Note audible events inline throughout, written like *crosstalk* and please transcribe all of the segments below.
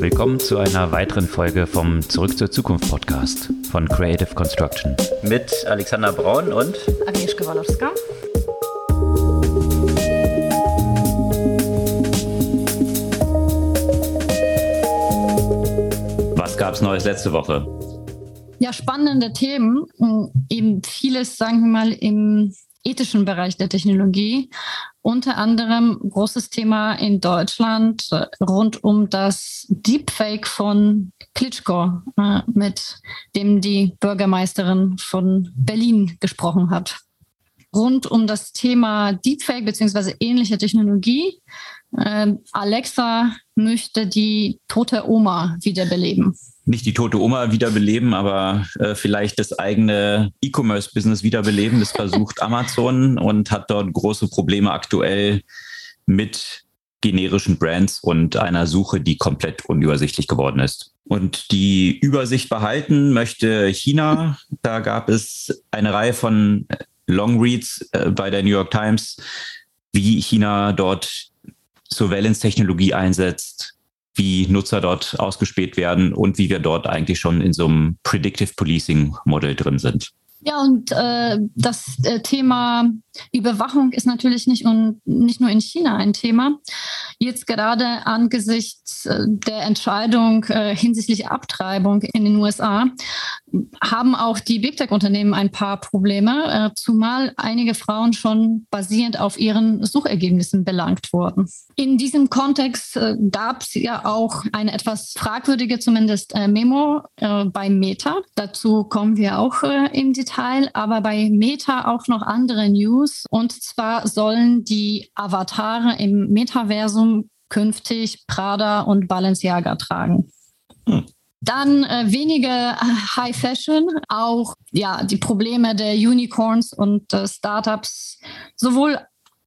Willkommen zu einer weiteren Folge vom Zurück zur Zukunft Podcast von Creative Construction. Mit Alexander Braun und Agnieszka Walowska. Was gab es Neues letzte Woche? Ja, spannende Themen. Eben vieles, sagen wir mal, im ethischen Bereich der Technologie. Unter anderem großes Thema in Deutschland rund um das Deepfake von Klitschko, äh, mit dem die Bürgermeisterin von Berlin gesprochen hat. Rund um das Thema Deepfake bzw. ähnliche Technologie. Äh, Alexa möchte die tote Oma wiederbeleben nicht die tote Oma wiederbeleben, aber äh, vielleicht das eigene E-Commerce-Business wiederbeleben. Das versucht Amazon und hat dort große Probleme aktuell mit generischen Brands und einer Suche, die komplett unübersichtlich geworden ist. Und die Übersicht behalten möchte China. Da gab es eine Reihe von Longreads äh, bei der New York Times, wie China dort Surveillance-Technologie einsetzt, wie Nutzer dort ausgespäht werden und wie wir dort eigentlich schon in so einem Predictive Policing Modell drin sind. Ja, und äh, das äh, Thema Überwachung ist natürlich nicht, un, nicht nur in China ein Thema. Jetzt gerade angesichts äh, der Entscheidung äh, hinsichtlich Abtreibung in den USA haben auch die Big Tech-Unternehmen ein paar Probleme, äh, zumal einige Frauen schon basierend auf ihren Suchergebnissen belangt wurden. In diesem Kontext äh, gab es ja auch eine etwas fragwürdige, zumindest äh, Memo äh, bei Meta. Dazu kommen wir auch äh, im Detail, aber bei Meta auch noch andere News. Und zwar sollen die Avatare im Metaversum künftig Prada und Balenciaga tragen. Hm. Dann äh, weniger High Fashion, auch ja die Probleme der Unicorns und äh, Startups sowohl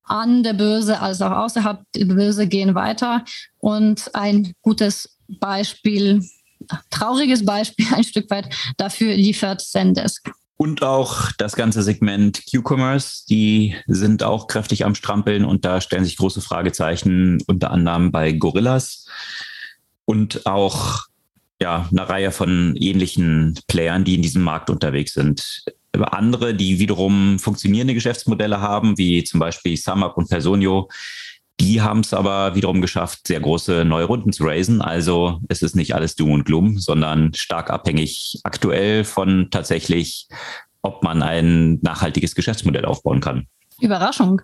an der Börse als auch außerhalb der Börse gehen weiter. Und ein gutes Beispiel, trauriges Beispiel *laughs* ein Stück weit dafür liefert Zendesk. Und auch das ganze Segment Q-Commerce, die sind auch kräftig am Strampeln und da stellen sich große Fragezeichen, unter anderem bei Gorillas und auch ja, eine Reihe von ähnlichen Playern, die in diesem Markt unterwegs sind. Andere, die wiederum funktionierende Geschäftsmodelle haben, wie zum Beispiel SumUp und Personio, die haben es aber wiederum geschafft, sehr große neue Runden zu raisen. Also es ist nicht alles Doom und Gloom, sondern stark abhängig aktuell von tatsächlich, ob man ein nachhaltiges Geschäftsmodell aufbauen kann. Überraschung.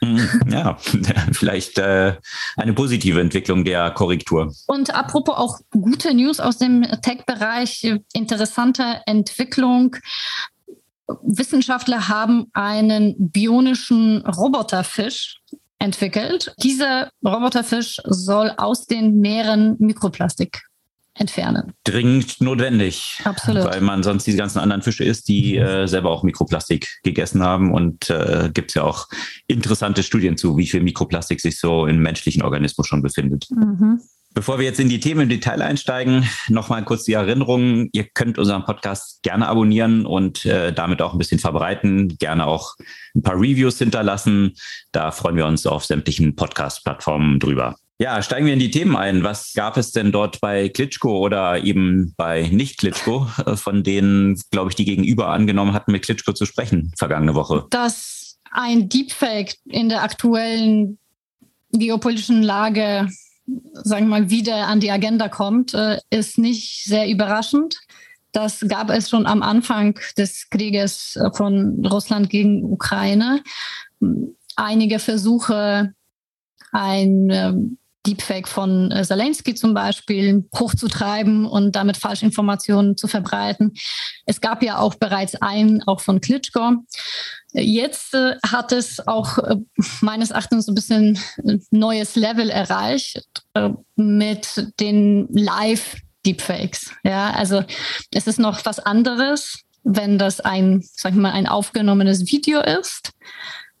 Mhm, ja, *laughs* vielleicht äh, eine positive Entwicklung der Korrektur. Und apropos auch gute News aus dem Tech-Bereich, interessante Entwicklung. Wissenschaftler haben einen bionischen Roboterfisch entwickelt. Dieser Roboterfisch soll aus den Meeren Mikroplastik entfernen. Dringend notwendig. Absolut. Weil man sonst diese ganzen anderen Fische isst, die äh, selber auch Mikroplastik gegessen haben. Und äh, gibt es ja auch interessante Studien zu, wie viel Mikroplastik sich so im menschlichen Organismus schon befindet. Mhm. Bevor wir jetzt in die Themen im Detail einsteigen, nochmal kurz die Erinnerung. Ihr könnt unseren Podcast gerne abonnieren und äh, damit auch ein bisschen verbreiten. Gerne auch ein paar Reviews hinterlassen. Da freuen wir uns auf sämtlichen Podcast-Plattformen drüber. Ja, steigen wir in die Themen ein. Was gab es denn dort bei Klitschko oder eben bei Nicht-Klitschko, äh, von denen, glaube ich, die Gegenüber angenommen hatten, mit Klitschko zu sprechen vergangene Woche? Dass ein Deepfake in der aktuellen geopolitischen Lage, sagen wir mal, wieder an die Agenda kommt, äh, ist nicht sehr überraschend. Das gab es schon am Anfang des Krieges von Russland gegen Ukraine. Einige Versuche, ein ähm, Deepfake von äh, Zelensky zum Beispiel hochzutreiben und damit Falschinformationen zu verbreiten. Es gab ja auch bereits einen, auch von Klitschko. Jetzt äh, hat es auch äh, meines Erachtens ein bisschen neues Level erreicht äh, mit den Live-Deepfakes. Ja, also es ist noch was anderes, wenn das ein, sag ich mal, ein aufgenommenes Video ist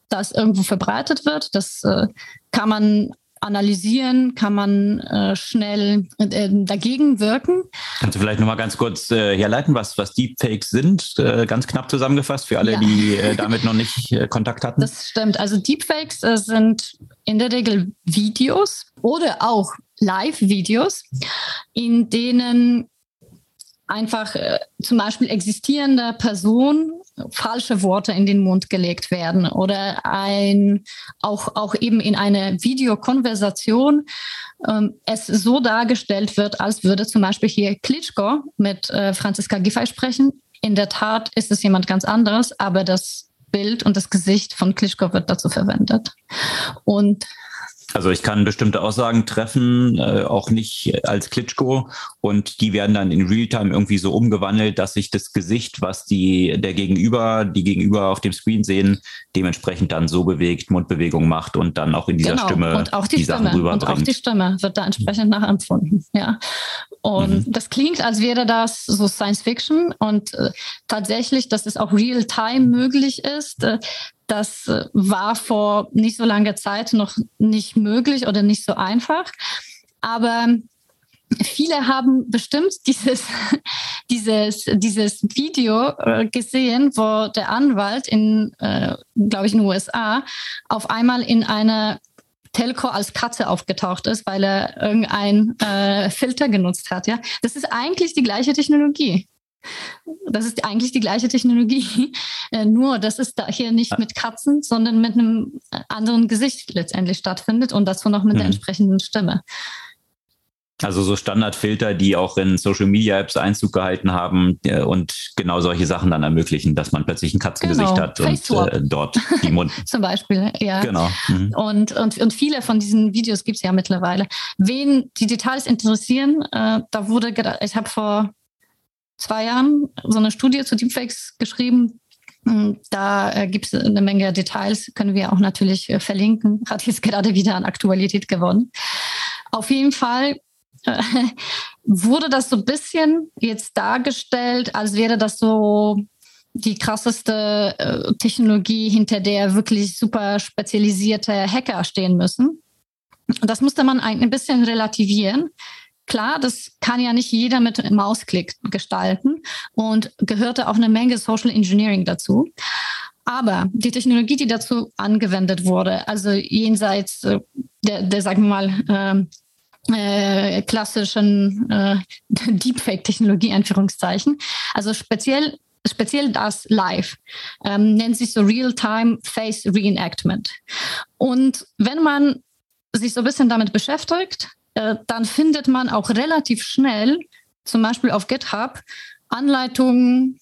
das irgendwo verbreitet wird. Das äh, kann man analysieren, kann man äh, schnell äh, dagegen wirken. Kannst du vielleicht nochmal ganz kurz äh, herleiten, was, was Deepfakes sind, äh, ganz knapp zusammengefasst für alle, ja. die äh, damit noch nicht äh, Kontakt hatten? Das stimmt. Also Deepfakes sind in der Regel Videos oder auch Live-Videos, in denen einfach zum Beispiel existierende Personen falsche Worte in den Mund gelegt werden oder ein auch auch eben in einer Videokonversation ähm, es so dargestellt wird, als würde zum Beispiel hier Klitschko mit äh, Franziska Giffey sprechen. In der Tat ist es jemand ganz anderes, aber das Bild und das Gesicht von Klitschko wird dazu verwendet. Und also ich kann bestimmte Aussagen treffen, äh, auch nicht als Klitschko und die werden dann in Realtime irgendwie so umgewandelt, dass sich das Gesicht, was die der Gegenüber, die Gegenüber auf dem Screen sehen, dementsprechend dann so bewegt, Mundbewegung macht und dann auch in dieser genau. Stimme und auch die, die Stimme. Sachen rüberbringt. Und auch die Stimme wird da entsprechend nachempfunden. Ja. Und mhm. das klingt, als wäre das so Science Fiction und äh, tatsächlich, dass es auch Real-Time möglich ist. Äh, das äh, war vor nicht so langer Zeit noch nicht möglich oder nicht so einfach. Aber viele haben bestimmt *laughs* dieses, dieses, dieses Video äh, gesehen, wo der Anwalt in, äh, glaube ich, in den USA auf einmal in einer Telco als Katze aufgetaucht ist, weil er irgendein äh, Filter genutzt hat. Ja, das ist eigentlich die gleiche Technologie. Das ist eigentlich die gleiche Technologie, *laughs* äh, nur dass es da hier nicht ah. mit Katzen, sondern mit einem anderen Gesicht letztendlich stattfindet und dazu noch mit mhm. der entsprechenden Stimme. Also so Standardfilter, die auch in Social Media Apps Einzug gehalten haben äh, und genau solche Sachen dann ermöglichen, dass man plötzlich ein Katzengesicht genau. hat und äh, dort die Mund. *laughs* Zum Beispiel, ja. Genau. Mhm. Und, und, und viele von diesen Videos gibt es ja mittlerweile. Wen die Details interessieren, äh, da wurde, ich habe vor zwei Jahren so eine Studie zu Deepfakes geschrieben. Da äh, gibt es eine Menge Details, können wir auch natürlich äh, verlinken. *laughs* Hat jetzt gerade wieder an Aktualität gewonnen. Auf jeden Fall äh, *laughs* wurde das so ein bisschen jetzt dargestellt, als wäre das so die krasseste Technologie, hinter der wirklich super spezialisierte Hacker stehen müssen. Das musste man ein bisschen relativieren, Klar, das kann ja nicht jeder mit Mausklick gestalten und gehörte auch eine Menge Social Engineering dazu. Aber die Technologie, die dazu angewendet wurde, also jenseits äh, der, der sagen wir mal, äh, äh, klassischen äh, *laughs* Deepfake-Technologie, Anführungszeichen, also speziell speziell das Live, ähm, nennt sich so Real-Time Face Reenactment. Und wenn man sich so ein bisschen damit beschäftigt, äh, dann findet man auch relativ schnell, zum Beispiel auf GitHub, Anleitungen,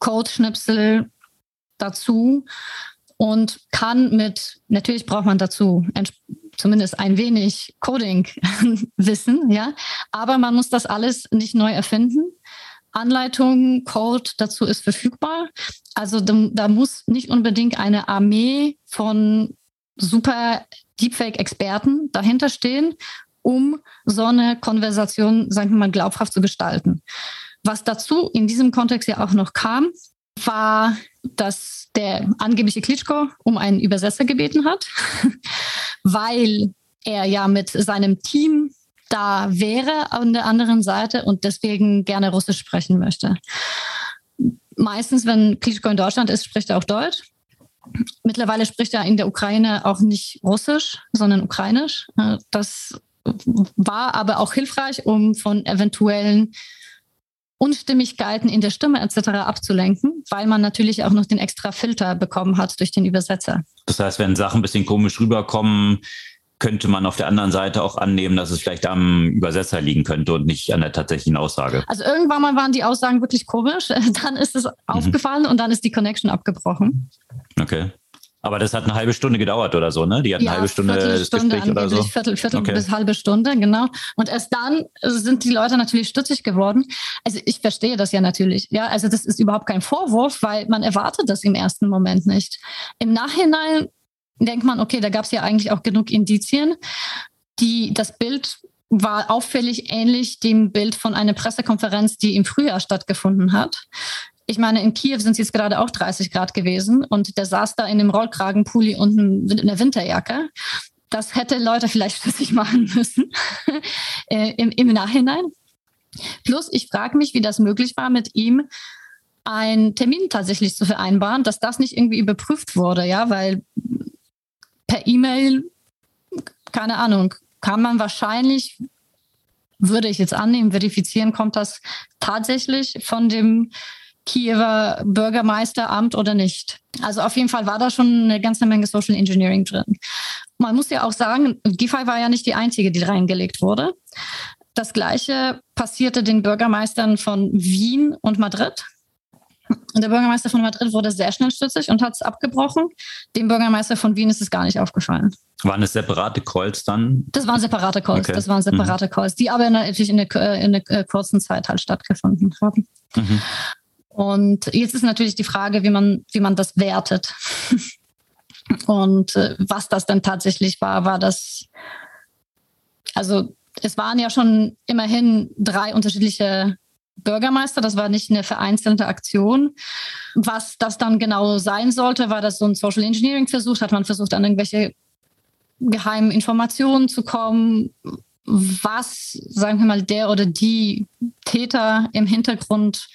Codeschnipsel dazu und kann mit, natürlich braucht man dazu zumindest ein wenig Coding wissen, *laughs* ja, aber man muss das alles nicht neu erfinden. Anleitung, Code dazu ist verfügbar. Also da, da muss nicht unbedingt eine Armee von super Deepfake-Experten dahinter stehen, um so eine Konversation, sagen wir mal, glaubhaft zu gestalten. Was dazu in diesem Kontext ja auch noch kam, war, dass der angebliche Klitschko um einen Übersetzer gebeten hat, *laughs* weil er ja mit seinem Team da wäre an der anderen Seite und deswegen gerne Russisch sprechen möchte. Meistens, wenn Klitschko in Deutschland ist, spricht er auch Deutsch. Mittlerweile spricht er in der Ukraine auch nicht Russisch, sondern Ukrainisch. Das war aber auch hilfreich, um von eventuellen Unstimmigkeiten in der Stimme etc. abzulenken, weil man natürlich auch noch den extra Filter bekommen hat durch den Übersetzer. Das heißt, wenn Sachen ein bisschen komisch rüberkommen, könnte man auf der anderen Seite auch annehmen, dass es vielleicht am Übersetzer liegen könnte und nicht an der tatsächlichen Aussage. Also irgendwann mal waren die Aussagen wirklich komisch, *laughs* dann ist es mhm. aufgefallen und dann ist die Connection abgebrochen. Okay. Aber das hat eine halbe Stunde gedauert oder so, ne? Die hat ja, eine halbe Stunde das Gespräch oder so. Viertel, Viertel okay. bis halbe Stunde, genau. Und erst dann sind die Leute natürlich stutzig geworden. Also ich verstehe das ja natürlich. Ja, also das ist überhaupt kein Vorwurf, weil man erwartet das im ersten Moment nicht. Im Nachhinein denkt man, okay, da gab es ja eigentlich auch genug Indizien. Die, das Bild war auffällig ähnlich dem Bild von einer Pressekonferenz, die im Frühjahr stattgefunden hat ich meine, in Kiew sind es jetzt gerade auch 30 Grad gewesen und der saß da in einem Rollkragenpulli und einer Winterjacke. Das hätte Leute vielleicht *laughs* für sich machen müssen *laughs* äh, im, im Nachhinein. Plus, ich frage mich, wie das möglich war, mit ihm einen Termin tatsächlich zu vereinbaren, dass das nicht irgendwie überprüft wurde, ja, weil per E-Mail, keine Ahnung, kann man wahrscheinlich, würde ich jetzt annehmen, verifizieren, kommt das tatsächlich von dem Kiewer Bürgermeisteramt oder nicht. Also auf jeden Fall war da schon eine ganze Menge Social Engineering drin. Man muss ja auch sagen, Giffey war ja nicht die einzige, die reingelegt wurde. Das gleiche passierte den Bürgermeistern von Wien und Madrid. Und der Bürgermeister von Madrid wurde sehr schnell stützig und hat es abgebrochen. Dem Bürgermeister von Wien ist es gar nicht aufgefallen. Waren es separate Calls dann? Das waren separate Calls. Okay. Das waren separate mhm. Calls, die aber natürlich in einer, in einer kurzen Zeit halt stattgefunden haben. Mhm. Und jetzt ist natürlich die Frage, wie man, wie man das wertet. *laughs* Und äh, was das denn tatsächlich war, war das, also es waren ja schon immerhin drei unterschiedliche Bürgermeister, das war nicht eine vereinzelte Aktion. Was das dann genau sein sollte, war das so ein Social Engineering Versuch, hat man versucht, an irgendwelche geheimen Informationen zu kommen, was, sagen wir mal, der oder die Täter im Hintergrund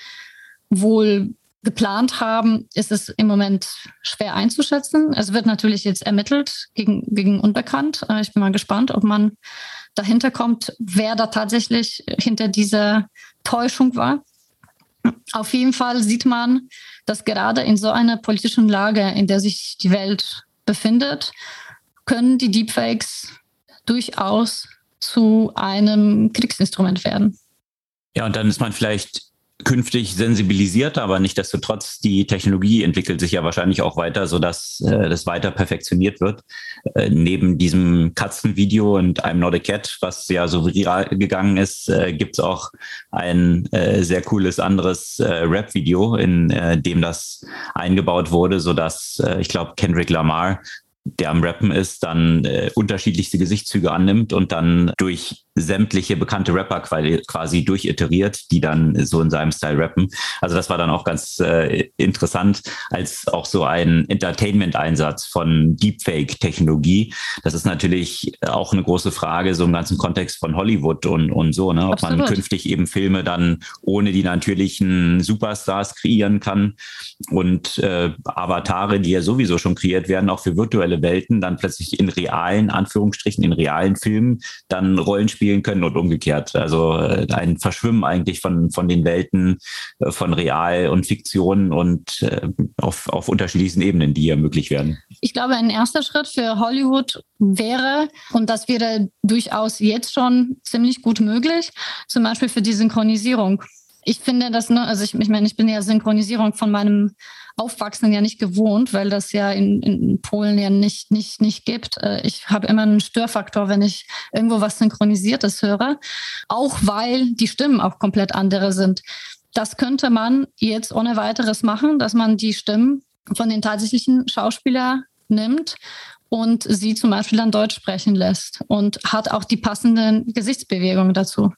wohl geplant haben, ist es im Moment schwer einzuschätzen. Es wird natürlich jetzt ermittelt gegen, gegen Unbekannt. Äh, ich bin mal gespannt, ob man dahinter kommt, wer da tatsächlich hinter dieser Täuschung war. Auf jeden Fall sieht man, dass gerade in so einer politischen Lage, in der sich die Welt befindet, können die Deepfakes durchaus zu einem Kriegsinstrument werden. Ja, und dann ist man vielleicht künftig sensibilisierter, aber nicht desto trotz, die Technologie entwickelt sich ja wahrscheinlich auch weiter, sodass äh, das weiter perfektioniert wird. Äh, neben diesem Katzenvideo und I'm Not a Cat, was ja so viral gegangen ist, äh, gibt's auch ein äh, sehr cooles anderes äh, Rap-Video, in äh, dem das eingebaut wurde, sodass äh, ich glaube Kendrick Lamar der am Rappen ist, dann äh, unterschiedlichste Gesichtszüge annimmt und dann durch sämtliche bekannte Rapper quasi durchiteriert, die dann so in seinem Style rappen. Also das war dann auch ganz äh, interessant als auch so ein Entertainment-Einsatz von Deepfake-Technologie. Das ist natürlich auch eine große Frage, so im ganzen Kontext von Hollywood und, und so, ne? ob Absolut. man künftig eben Filme dann ohne die natürlichen Superstars kreieren kann und äh, Avatare, die ja sowieso schon kreiert werden, auch für virtuelle Welten, dann plötzlich in realen, Anführungsstrichen, in realen Filmen dann Rollenspiele spielen können und umgekehrt. Also äh, ein Verschwimmen eigentlich von, von den Welten äh, von Real und Fiktion und äh, auf, auf unterschiedlichsten Ebenen, die ja möglich werden. Ich glaube, ein erster Schritt für Hollywood wäre, und das wäre durchaus jetzt schon ziemlich gut möglich, zum Beispiel für die Synchronisierung. Ich finde das, ne, also ich, ich meine, ich bin ja Synchronisierung von meinem Aufwachsen ja nicht gewohnt, weil das ja in, in Polen ja nicht, nicht, nicht gibt. Äh, ich habe immer einen Störfaktor, wenn ich irgendwo was Synchronisiertes höre, auch weil die Stimmen auch komplett andere sind. Das könnte man jetzt ohne weiteres machen, dass man die Stimmen von den tatsächlichen Schauspielern nimmt und sie zum Beispiel dann Deutsch sprechen lässt und hat auch die passenden Gesichtsbewegungen dazu.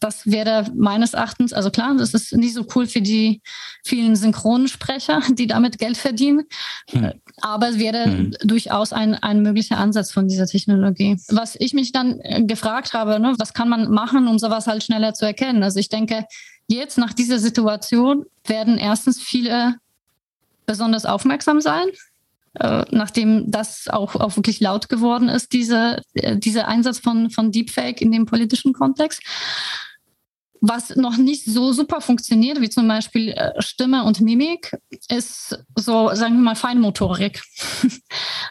Das wäre meines Erachtens, also klar, das ist nicht so cool für die vielen Synchronsprecher, die damit Geld verdienen, hm. aber es wäre hm. durchaus ein, ein möglicher Ansatz von dieser Technologie. Was ich mich dann äh, gefragt habe, ne, was kann man machen, um sowas halt schneller zu erkennen? Also ich denke, jetzt nach dieser Situation werden erstens viele besonders aufmerksam sein äh, nachdem das auch, auch wirklich laut geworden ist, diese, äh, dieser Einsatz von, von Deepfake in dem politischen Kontext. Was noch nicht so super funktioniert, wie zum Beispiel äh, Stimme und Mimik, ist so, sagen wir mal, Feinmotorik. *laughs*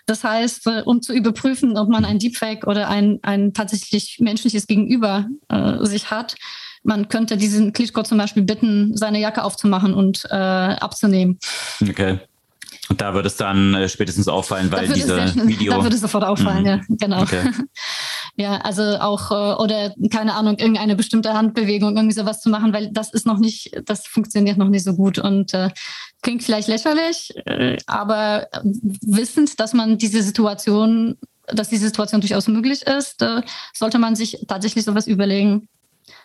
Das heißt, um zu überprüfen, ob man ein Deepfake oder ein, ein tatsächlich menschliches Gegenüber äh, sich hat, man könnte diesen Klitschko zum Beispiel bitten, seine Jacke aufzumachen und äh, abzunehmen. Okay. Und da wird es dann äh, spätestens auffallen, weil diese *laughs* Video. Da würde es sofort auffallen, mhm. ja, genau. Okay. *laughs* ja, also auch, äh, oder keine Ahnung, irgendeine bestimmte Handbewegung, irgendwie sowas zu machen, weil das ist noch nicht, das funktioniert noch nicht so gut und äh, klingt vielleicht lächerlich, äh, aber wissend, dass man diese Situation, dass diese Situation durchaus möglich ist, äh, sollte man sich tatsächlich sowas überlegen.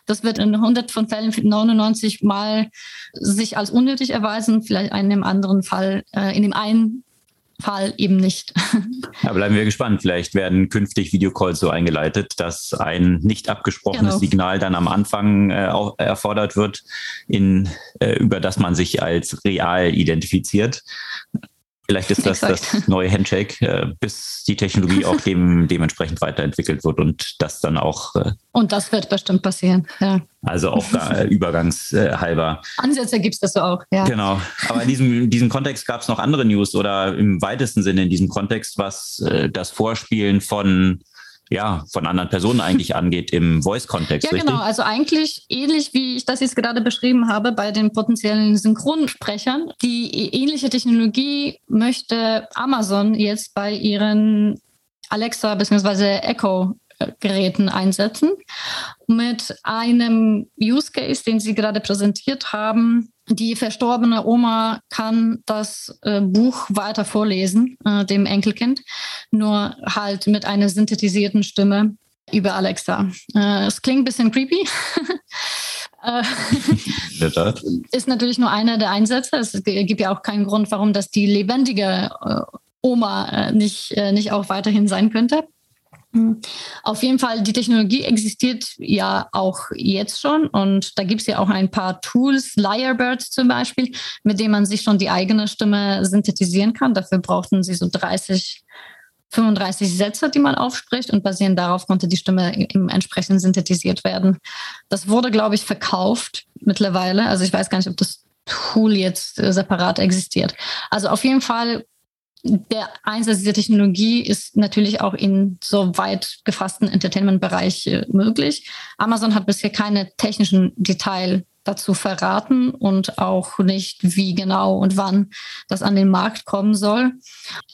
Das wird in 100 von Fällen 99 Mal sich als unnötig erweisen, vielleicht in einem anderen Fall, äh, in dem einen Fall eben nicht. *laughs* Ja, bleiben wir gespannt. Vielleicht werden künftig Videocalls so eingeleitet, dass ein nicht abgesprochenes genau. Signal dann am Anfang äh, auch erfordert wird, in, äh, über das man sich als real identifiziert. Vielleicht ist das das neue Handshake, äh, bis die Technologie auch *laughs* dem, dementsprechend weiterentwickelt wird und das dann auch. Äh, und das wird bestimmt passieren, ja. Also auch äh, *laughs* übergangshalber. Ansätze gibt es das auch, ja. Genau. Aber in diesem, in diesem Kontext gab es noch andere News oder im weitesten Sinne in diesem Kontext, was das Vorspielen von ja, von anderen Personen eigentlich *laughs* angeht im Voice-Kontext. Ja, richtig? genau. Also eigentlich ähnlich, wie ich das jetzt gerade beschrieben habe bei den potenziellen Synchronsprechern. Die ähnliche Technologie möchte Amazon jetzt bei ihren Alexa bzw. Echo Geräten einsetzen. Mit einem Use Case, den Sie gerade präsentiert haben, die verstorbene Oma kann das äh, Buch weiter vorlesen, äh, dem Enkelkind, nur halt mit einer synthetisierten Stimme über Alexa. Äh, es klingt ein bisschen creepy. *laughs* Äh, ist natürlich nur einer der Einsätze. Es gibt ja auch keinen Grund, warum das die lebendige äh, Oma äh, nicht, nicht auch weiterhin sein könnte. Hm. Auf jeden Fall, die Technologie existiert ja auch jetzt schon und da gibt es ja auch ein paar Tools, Lyrebird zum Beispiel, mit denen man sich schon die eigene Stimme synthetisieren kann. Dafür brauchten sie so 30, 35 Sätze, die man aufspricht und basierend darauf konnte die Stimme im entsprechend synthetisiert werden. Das wurde, glaube ich, verkauft mittlerweile. Also ich weiß gar nicht, ob das Tool jetzt äh, separat existiert. Also auf jeden Fall der Einsatz dieser Technologie ist natürlich auch in so weit gefassten Entertainment-Bereich äh, möglich. Amazon hat bisher keine technischen Details dazu verraten und auch nicht, wie genau und wann das an den Markt kommen soll.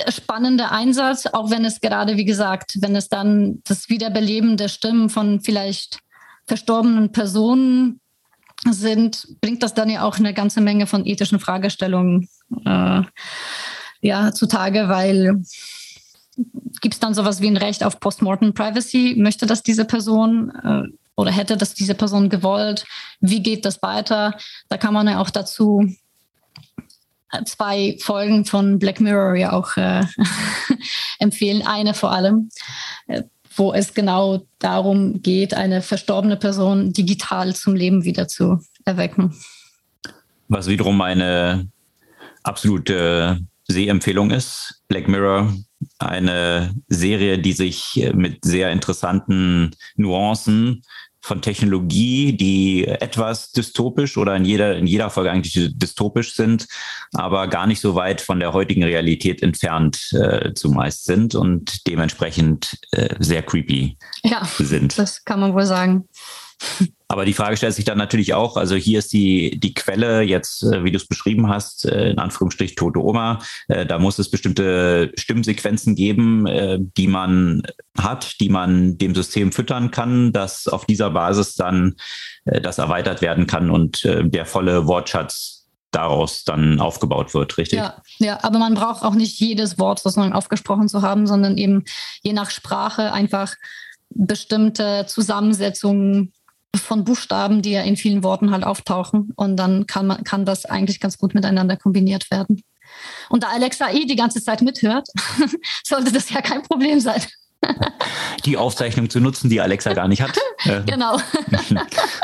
Spannender Einsatz, auch wenn es gerade, wie gesagt, wenn es dann das Wiederbeleben der Stimmen von vielleicht verstorbenen Personen sind, bringt das dann ja auch eine ganze Menge von ethischen Fragestellungen. Äh, ja, zutage, weil gibt es dann sowas wie ein Recht auf Postmortem Privacy? Möchte das diese Person äh, oder hätte das diese Person gewollt? Wie geht das weiter? Da kann man ja auch dazu äh, zwei Folgen von Black Mirror ja auch äh, *laughs* empfehlen. Eine vor allem, äh, wo es genau darum geht, eine verstorbene Person digital zum Leben wieder zu erwecken. Was wiederum eine absolute Sehempfehlung ist. Black Mirror, eine Serie, die sich mit sehr interessanten Nuancen von Technologie, die etwas dystopisch oder in jeder, in jeder Folge eigentlich dystopisch sind, aber gar nicht so weit von der heutigen Realität entfernt äh, zumeist sind und dementsprechend äh, sehr creepy ja, sind. Das kann man wohl sagen. Aber die Frage stellt sich dann natürlich auch, also hier ist die, die Quelle jetzt, äh, wie du es beschrieben hast, äh, in Anführungsstrich tote Oma. Äh, da muss es bestimmte Stimmsequenzen geben, die man hat, die man dem System füttern kann, dass auf dieser Basis dann das erweitert werden kann und der volle Wortschatz daraus dann aufgebaut wird, richtig? Ja, ja, aber man braucht auch nicht jedes Wort sozusagen aufgesprochen zu haben, sondern eben je nach Sprache einfach bestimmte Zusammensetzungen von Buchstaben, die ja in vielen Worten halt auftauchen. Und dann kann man, kann das eigentlich ganz gut miteinander kombiniert werden. Und da Alexa eh die ganze Zeit mithört, *laughs* sollte das ja kein Problem sein. *laughs* die Aufzeichnung zu nutzen, die Alexa gar nicht hat. *laughs* genau.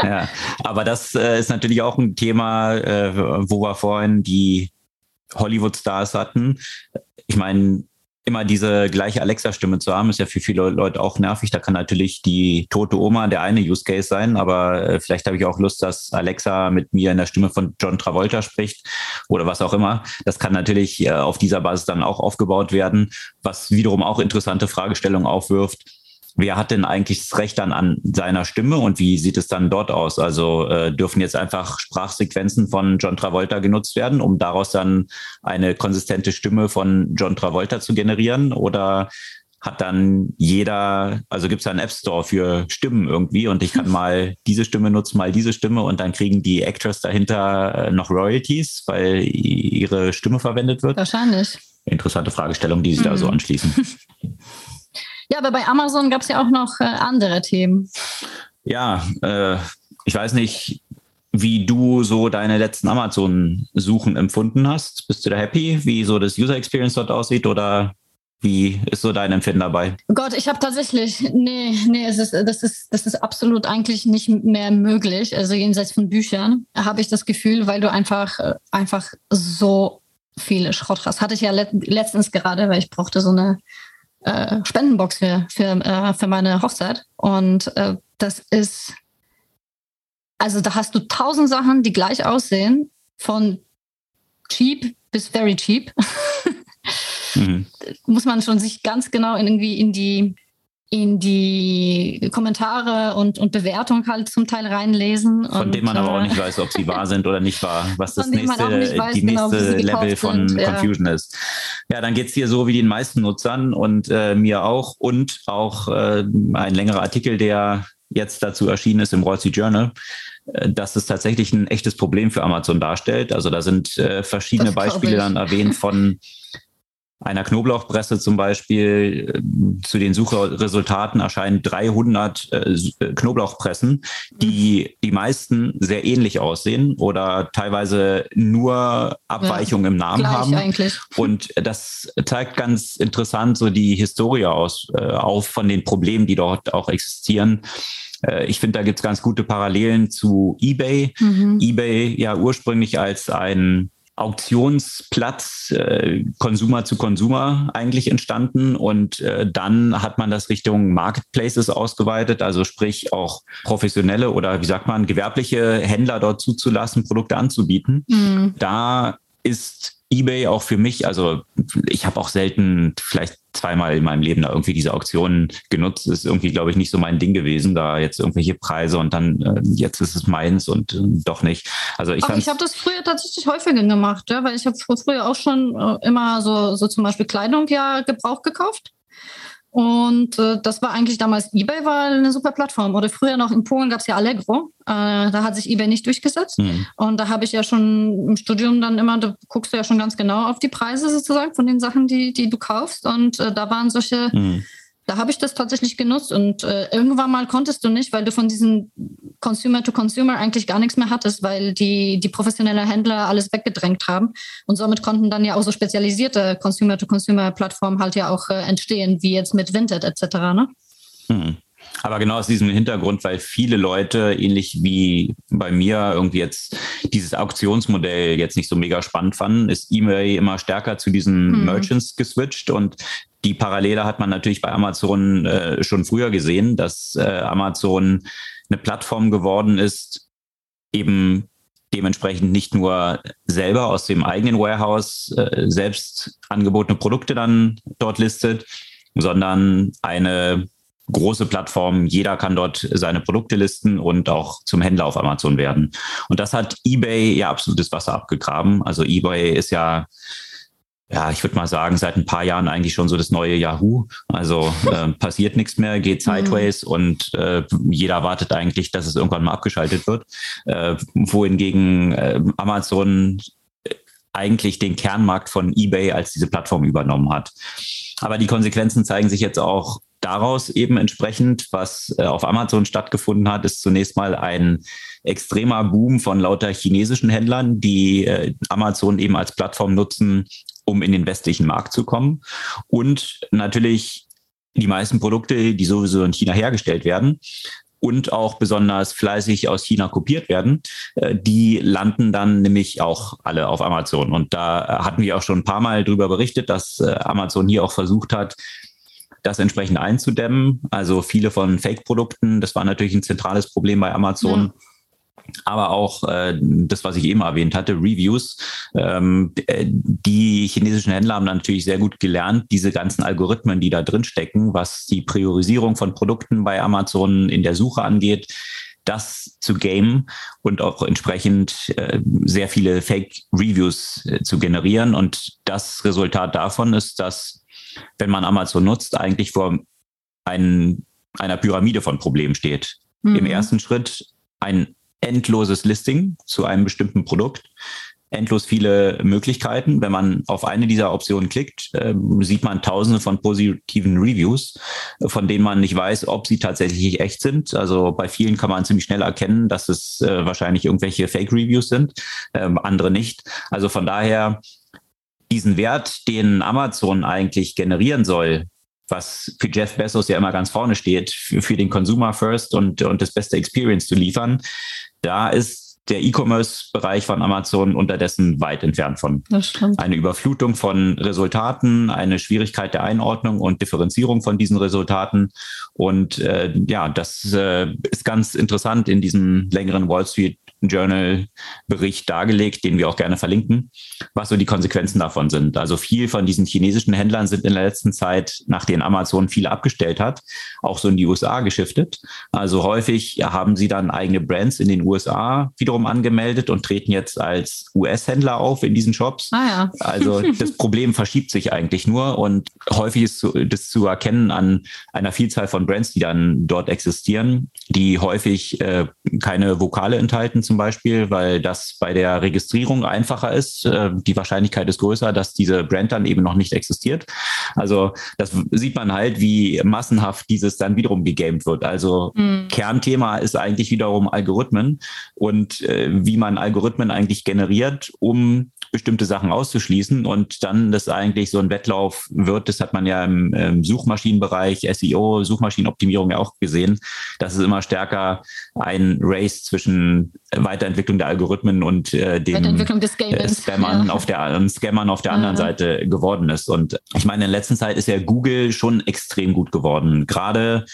ja, aber das äh, ist natürlich auch ein Thema, äh, wo wir vorhin die Hollywood-Stars hatten. Ich meine, immer diese gleiche Alexa-Stimme zu haben, ist ja für viele Leute auch nervig. Da kann natürlich die tote Oma der eine Use Case sein, aber äh, vielleicht habe ich auch Lust, dass Alexa mit mir in der Stimme von John Travolta spricht oder was auch immer. Das kann natürlich äh, auf dieser Basis dann auch aufgebaut werden, was wiederum auch interessante Fragestellungen aufwirft wer hat denn eigentlich das Recht dann an seiner Stimme und wie sieht es dann dort aus? Also äh, dürfen jetzt einfach Sprachsequenzen von John Travolta genutzt werden, um daraus dann eine konsistente Stimme von John Travolta zu generieren? Oder hat dann jeder, also gibt es einen App Store für Stimmen irgendwie und ich kann *laughs* mal diese Stimme nutzen, mal diese Stimme und dann kriegen die Actors dahinter äh, noch Royalties, weil ihre Stimme verwendet wird? Wahrscheinlich. Interessante Fragestellung, die sich mhm. da so anschließen. *laughs* Ja, aber bei Amazon gab es ja auch noch äh, andere Themen. Ja, äh, ich weiß nicht, wie du so deine letzten Amazon-Suchen empfunden hast. Bist du da happy, wie so das User Experience dort aussieht oder wie ist so dein Empfinden dabei? Gott, ich habe tatsächlich, nee, nee, es ist, das, ist, das ist absolut eigentlich nicht mehr möglich. Also jenseits von Büchern habe ich das Gefühl, weil du einfach, äh, einfach so viele Schrott hast. Hatte ich ja let letztens gerade, weil ich brauchte so eine äh, Spendenbox für, für, äh, für meine Hochzeit. Und äh, das ist, also da hast du tausend Sachen, die gleich aussehen, von cheap bis very cheap. *laughs* mhm. Muss man schon sich ganz genau irgendwie in die in die Kommentare und, und Bewertung halt zum Teil reinlesen. Von und, denen man aber auch nicht weiß, ob sie wahr sind oder nicht wahr, was das nächste, weiß, die genau, nächste Level von sind, Confusion ja. ist. Ja, dann geht's hier so wie den meisten Nutzern und äh, mir auch und auch äh, ein längerer Artikel, der jetzt dazu erschienen ist im Wall Street Journal, äh, dass es tatsächlich ein echtes Problem für Amazon darstellt. Also da sind äh, verschiedene Beispiele dann erwähnt von *laughs* einer Knoblauchpresse zum Beispiel äh, zu den Suchresultaten erscheinen 300 äh, äh, Knoblauchpressen, die die meisten sehr ähnlich aussehen oder teilweise nur Abweichungen ja, im Namen haben. Eigentlich. Und das zeigt ganz interessant so die Historie aus, äh, auf von den Problemen, die dort auch existieren. Äh, ich finde, da gibt es ganz gute Parallelen zu eBay. Mhm. eBay ja ursprünglich als ein Auktionsplatz äh, Consumer zu Consumer eigentlich entstanden und äh, dann hat man das Richtung Marketplaces ausgeweitet, also sprich auch professionelle oder wie sagt man gewerbliche Händler dort zuzulassen, Produkte anzubieten. Mhm. Da ist eBay auch für mich, also ich habe auch selten, vielleicht zweimal in meinem Leben da irgendwie diese Auktionen genutzt. Das ist irgendwie, glaube ich, nicht so mein Ding gewesen, da jetzt irgendwelche Preise und dann äh, jetzt ist es meins und äh, doch nicht. Also ich, ich habe das früher tatsächlich häufiger gemacht, ja, weil ich habe früher auch schon äh, immer so, so zum Beispiel Kleidung ja Gebrauch gekauft. Und äh, das war eigentlich damals eBay war eine super Plattform. Oder früher noch in Polen gab es ja Allegro. Äh, da hat sich eBay nicht durchgesetzt. Mhm. Und da habe ich ja schon im Studium dann immer, da guckst du ja schon ganz genau auf die Preise sozusagen von den Sachen, die, die du kaufst. Und äh, da waren solche mhm da habe ich das tatsächlich genutzt und äh, irgendwann mal konntest du nicht, weil du von diesem Consumer to Consumer eigentlich gar nichts mehr hattest, weil die, die professionelle Händler alles weggedrängt haben und somit konnten dann ja auch so spezialisierte Consumer to Consumer Plattformen halt ja auch äh, entstehen, wie jetzt mit Vinted etc. Ne? Hm. Aber genau aus diesem Hintergrund, weil viele Leute, ähnlich wie bei mir, irgendwie jetzt dieses Auktionsmodell jetzt nicht so mega spannend fanden, ist E-Mail immer stärker zu diesen hm. Merchants geswitcht und die Parallele hat man natürlich bei Amazon äh, schon früher gesehen, dass äh, Amazon eine Plattform geworden ist, eben dementsprechend nicht nur selber aus dem eigenen Warehouse äh, selbst angebotene Produkte dann dort listet, sondern eine große Plattform. Jeder kann dort seine Produkte listen und auch zum Händler auf Amazon werden. Und das hat eBay ja absolutes Wasser abgegraben. Also eBay ist ja ja, ich würde mal sagen, seit ein paar Jahren eigentlich schon so das neue Yahoo. Also *laughs* äh, passiert nichts mehr, geht mhm. sideways mhm. und äh, jeder wartet eigentlich, dass es irgendwann mal abgeschaltet wird. Äh, wohingegen äh, Amazon eigentlich den Kernmarkt von eBay als diese Plattform übernommen hat. Aber die Konsequenzen zeigen sich jetzt auch daraus eben entsprechend, was äh, auf Amazon stattgefunden hat, ist zunächst mal ein extremer Boom von lauter chinesischen Händlern, die äh, Amazon eben als Plattform nutzen, um in den westlichen Markt zu kommen. Und natürlich die meisten Produkte, die sowieso in China hergestellt werden und auch besonders fleißig aus China kopiert werden, äh, die landen dann nämlich auch alle auf Amazon. Und da hatten wir auch schon ein paar Mal darüber berichtet, dass äh, Amazon hier auch versucht hat, das entsprechend einzudämmen. Also viele von Fake-Produkten, das war natürlich ein zentrales Problem bei Amazon. Ja aber auch äh, das, was ich eben erwähnt hatte, Reviews. Ähm, äh, die chinesischen Händler haben natürlich sehr gut gelernt, diese ganzen Algorithmen, die da drin stecken, was die Priorisierung von Produkten bei Amazon in der Suche angeht, das zu gamen und auch entsprechend äh, sehr viele Fake-Reviews äh, zu generieren. Und das Resultat davon ist, dass, wenn man Amazon nutzt, eigentlich vor einen, einer Pyramide von Problemen steht. Mhm. Im ersten Schritt ein endloses Listing zu einem bestimmten Produkt, endlos viele Möglichkeiten. Wenn man auf eine dieser Optionen klickt, äh, sieht man tausende von positiven Reviews, von denen man nicht weiß, ob sie tatsächlich echt sind. Also bei vielen kann man ziemlich schnell erkennen, dass es äh, wahrscheinlich irgendwelche Fake-Reviews sind, äh, andere nicht. Also von daher diesen Wert, den Amazon eigentlich generieren soll, was für Jeff Bezos ja immer ganz vorne steht, für, für den Consumer First und, und das beste Experience zu liefern, da ist der E-Commerce-Bereich von Amazon unterdessen weit entfernt von. Eine Überflutung von Resultaten, eine Schwierigkeit der Einordnung und Differenzierung von diesen Resultaten. Und äh, ja, das äh, ist ganz interessant in diesem längeren Wall Street Journal-Bericht dargelegt, den wir auch gerne verlinken, was so die Konsequenzen davon sind. Also viel von diesen chinesischen Händlern sind in der letzten Zeit, nachdem Amazon viele abgestellt hat, auch so in die USA geschiftet. Also häufig haben sie dann eigene Brands in den USA wiederum angemeldet und treten jetzt als US-Händler auf in diesen Shops. Ah, ja. also *laughs* das Problem verschiebt sich eigentlich nur und häufig ist das zu erkennen an einer Vielzahl von Brands, die dann dort existieren, die häufig äh, keine Vokale enthalten zum Beispiel, weil das bei der Registrierung einfacher ist. Äh, die Wahrscheinlichkeit ist größer, dass diese Brand dann eben noch nicht existiert. Also das sieht man halt, wie massenhaft dieses dann wiederum gegamed wird. Also mhm. Kernthema ist eigentlich wiederum Algorithmen und äh, wie man Algorithmen eigentlich generiert, um bestimmte Sachen auszuschließen und dann das eigentlich so ein Wettlauf wird, das hat man ja im, im Suchmaschinenbereich, SEO, Suchmaschinenoptimierung ja auch gesehen, dass es immer stärker ein Race zwischen Weiterentwicklung der Algorithmen und äh, äh, Spammern ja. auf der Scammern auf der anderen ja. Seite geworden ist. Und ich meine, in letzter Zeit ist ja Google schon extrem gut geworden. Gerade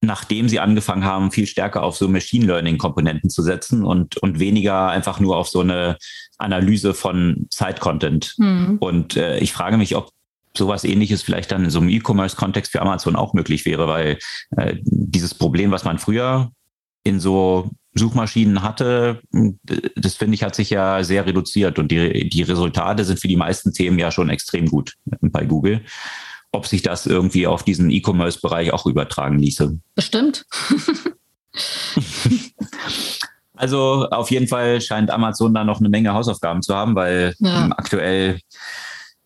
nachdem sie angefangen haben, viel stärker auf so Machine Learning Komponenten zu setzen und, und weniger einfach nur auf so eine Analyse von Site-Content. Mhm. Und äh, ich frage mich, ob sowas ähnliches vielleicht dann in so einem E-Commerce-Kontext für Amazon auch möglich wäre, weil äh, dieses Problem, was man früher in so Suchmaschinen hatte, das finde ich, hat sich ja sehr reduziert und die, die Resultate sind für die meisten Themen ja schon extrem gut bei Google. Ob sich das irgendwie auf diesen E-Commerce-Bereich auch übertragen ließe. Bestimmt. *laughs* also auf jeden Fall scheint Amazon da noch eine Menge Hausaufgaben zu haben, weil ja. aktuell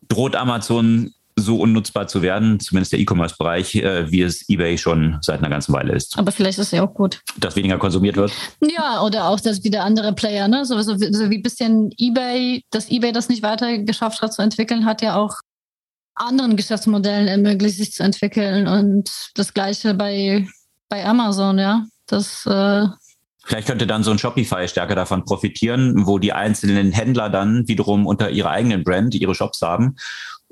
droht Amazon so unnutzbar zu werden, zumindest der E-Commerce-Bereich, äh, wie es eBay schon seit einer ganzen Weile ist. Aber vielleicht ist es ja auch gut. Dass weniger konsumiert wird? Ja, oder auch, dass wieder andere Player, ne? So, so, so wie ein bisschen eBay, dass eBay das nicht weiter geschafft hat zu entwickeln, hat ja auch anderen Geschäftsmodellen ermöglicht, sich zu entwickeln. Und das gleiche bei, bei Amazon, ja. Das äh, Vielleicht könnte dann so ein Shopify stärker davon profitieren, wo die einzelnen Händler dann wiederum unter ihrer eigenen Brand ihre Shops haben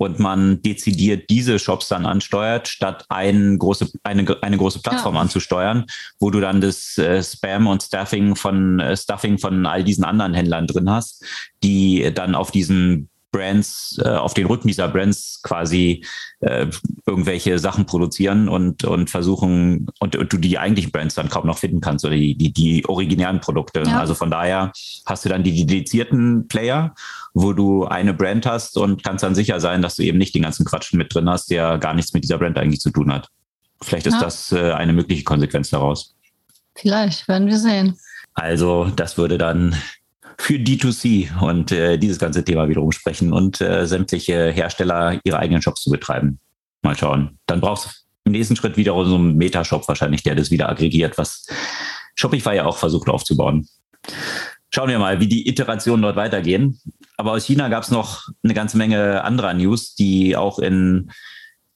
und man dezidiert diese Shops dann ansteuert, statt ein große, eine, eine große Plattform ja. anzusteuern, wo du dann das äh, Spam und Stuffing von äh, Stuffing von all diesen anderen Händlern drin hast, die dann auf diesen Brands, äh, auf den Rücken dieser Brands quasi äh, irgendwelche Sachen produzieren und, und versuchen, und, und, du die eigentlichen Brands dann kaum noch finden kannst oder die, die, die originären Produkte. Ja. Also von daher hast du dann die dedizierten Player, wo du eine Brand hast und kannst dann sicher sein, dass du eben nicht den ganzen Quatsch mit drin hast, der gar nichts mit dieser Brand eigentlich zu tun hat. Vielleicht ist ja. das äh, eine mögliche Konsequenz daraus. Vielleicht, werden wir sehen. Also das würde dann für D2C und äh, dieses ganze Thema wiederum sprechen und äh, sämtliche Hersteller ihre eigenen Shops zu betreiben. Mal schauen. Dann brauchst du im nächsten Schritt wiederum so einen Metashop wahrscheinlich, der das wieder aggregiert, was Shopify ja auch versucht aufzubauen. Schauen wir mal, wie die Iterationen dort weitergehen. Aber aus China gab es noch eine ganze Menge anderer News, die auch in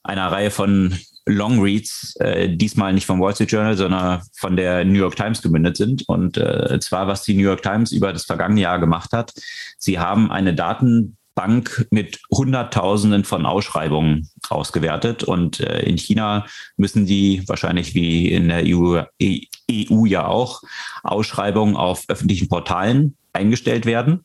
einer Reihe von Longreads, äh, diesmal nicht vom Wall Street Journal, sondern von der New York Times gemündet sind. Und äh, zwar, was die New York Times über das vergangene Jahr gemacht hat. Sie haben eine Datenbank mit Hunderttausenden von Ausschreibungen ausgewertet. Und äh, in China müssen die wahrscheinlich wie in der EU, EU ja auch Ausschreibungen auf öffentlichen Portalen eingestellt werden.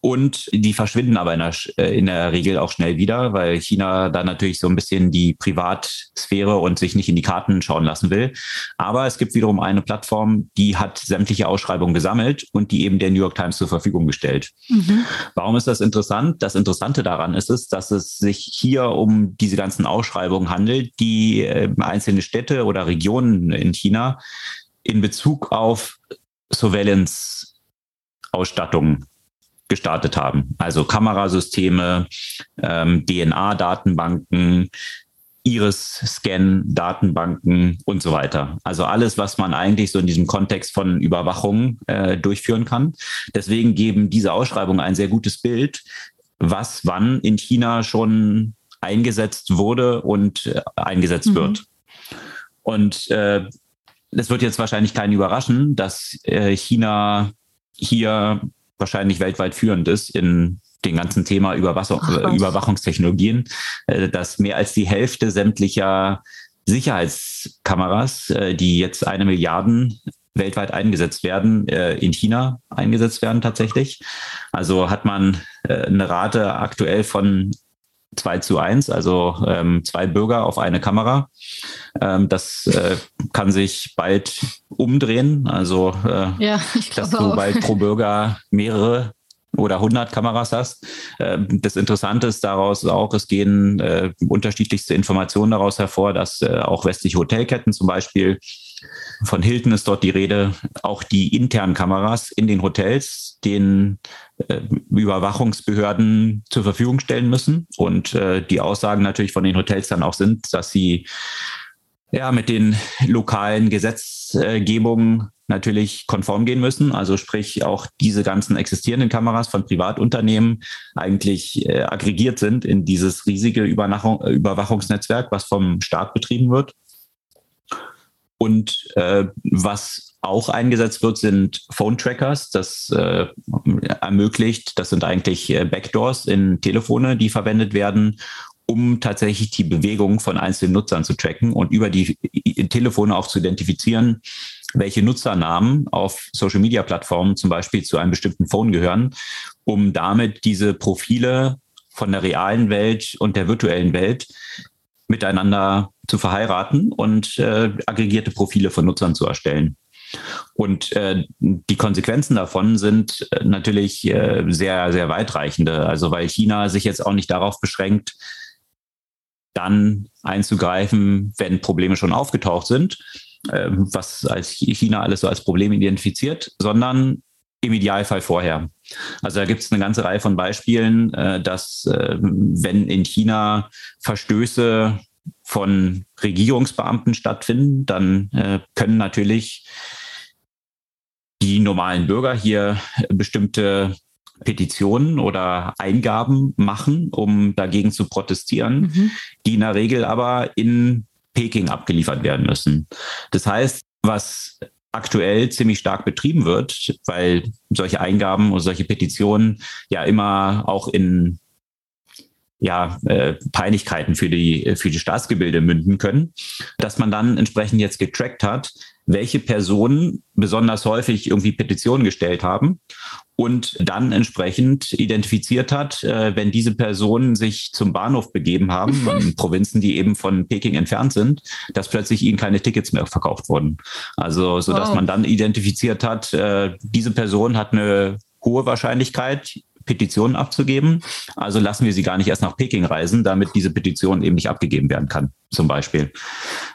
Und die verschwinden aber in der, äh, in der Regel auch schnell wieder, weil China da natürlich so ein bisschen die Privatsphäre und sich nicht in die Karten schauen lassen will. Aber es gibt wiederum eine Plattform, die hat sämtliche Ausschreibungen gesammelt und die eben der New York Times zur Verfügung gestellt. Mhm. Warum ist das interessant? Das Interessante daran ist es, dass es sich hier um diese ganzen Ausschreibungen handelt, die äh, einzelne Städte oder Regionen in China in Bezug auf Surveillance Ausstattung gestartet haben. Also Kamerasysteme, ähm, DNA-Datenbanken, Iris-Scan-Datenbanken und so weiter. Also alles, was man eigentlich so in diesem Kontext von Überwachung äh, durchführen kann. Deswegen geben diese Ausschreibungen ein sehr gutes Bild, was wann in China schon eingesetzt wurde und äh, eingesetzt mhm. wird. Und äh, es wird jetzt wahrscheinlich keinen überraschen, dass äh, China hier wahrscheinlich weltweit führend ist in dem ganzen Thema Überwachung, Ach, Überwachungstechnologien, äh, dass mehr als die Hälfte sämtlicher Sicherheitskameras, äh, die jetzt eine Milliarden weltweit eingesetzt werden, äh, in China eingesetzt werden tatsächlich. Also hat man eine Rate aktuell von 2 zu 1, also ähm, zwei Bürger auf eine Kamera. Ähm, das äh, kann sich bald umdrehen. Also, äh, ja, dass du auch. bald pro Bürger mehrere oder 100 Kameras hast. Ähm, das Interessante ist daraus auch, es gehen äh, unterschiedlichste Informationen daraus hervor, dass äh, auch westliche Hotelketten zum Beispiel von Hilton ist dort die Rede, auch die internen Kameras in den Hotels den Überwachungsbehörden zur Verfügung stellen müssen. Und äh, die Aussagen natürlich von den Hotels dann auch sind, dass sie ja mit den lokalen Gesetzgebungen natürlich konform gehen müssen. Also sprich auch diese ganzen existierenden Kameras von Privatunternehmen eigentlich äh, aggregiert sind in dieses riesige Überwachungsnetzwerk, was vom Staat betrieben wird. Und äh, was auch eingesetzt wird, sind Phone-Trackers. Das äh, ermöglicht, das sind eigentlich äh, Backdoors in Telefone, die verwendet werden, um tatsächlich die Bewegung von einzelnen Nutzern zu tracken und über die Telefone auch zu identifizieren, welche Nutzernamen auf Social-Media-Plattformen zum Beispiel zu einem bestimmten Phone gehören, um damit diese Profile von der realen Welt und der virtuellen Welt miteinander zu verheiraten und äh, aggregierte Profile von Nutzern zu erstellen. Und äh, die Konsequenzen davon sind äh, natürlich äh, sehr, sehr weitreichende. Also weil China sich jetzt auch nicht darauf beschränkt, dann einzugreifen, wenn Probleme schon aufgetaucht sind, äh, was als China alles so als Problem identifiziert, sondern im Idealfall vorher. Also da gibt es eine ganze Reihe von Beispielen, äh, dass äh, wenn in China Verstöße von Regierungsbeamten stattfinden, dann können natürlich die normalen Bürger hier bestimmte Petitionen oder Eingaben machen, um dagegen zu protestieren, mhm. die in der Regel aber in Peking abgeliefert werden müssen. Das heißt, was aktuell ziemlich stark betrieben wird, weil solche Eingaben oder solche Petitionen ja immer auch in ja, äh, Peinlichkeiten für die, für die Staatsgebilde münden können, dass man dann entsprechend jetzt getrackt hat, welche Personen besonders häufig irgendwie Petitionen gestellt haben und dann entsprechend identifiziert hat, äh, wenn diese Personen sich zum Bahnhof begeben haben, *laughs* in Provinzen, die eben von Peking entfernt sind, dass plötzlich ihnen keine Tickets mehr verkauft wurden. Also, so dass wow. man dann identifiziert hat, äh, diese Person hat eine hohe Wahrscheinlichkeit, Petitionen abzugeben. Also lassen wir sie gar nicht erst nach Peking reisen, damit diese Petition eben nicht abgegeben werden kann, zum Beispiel.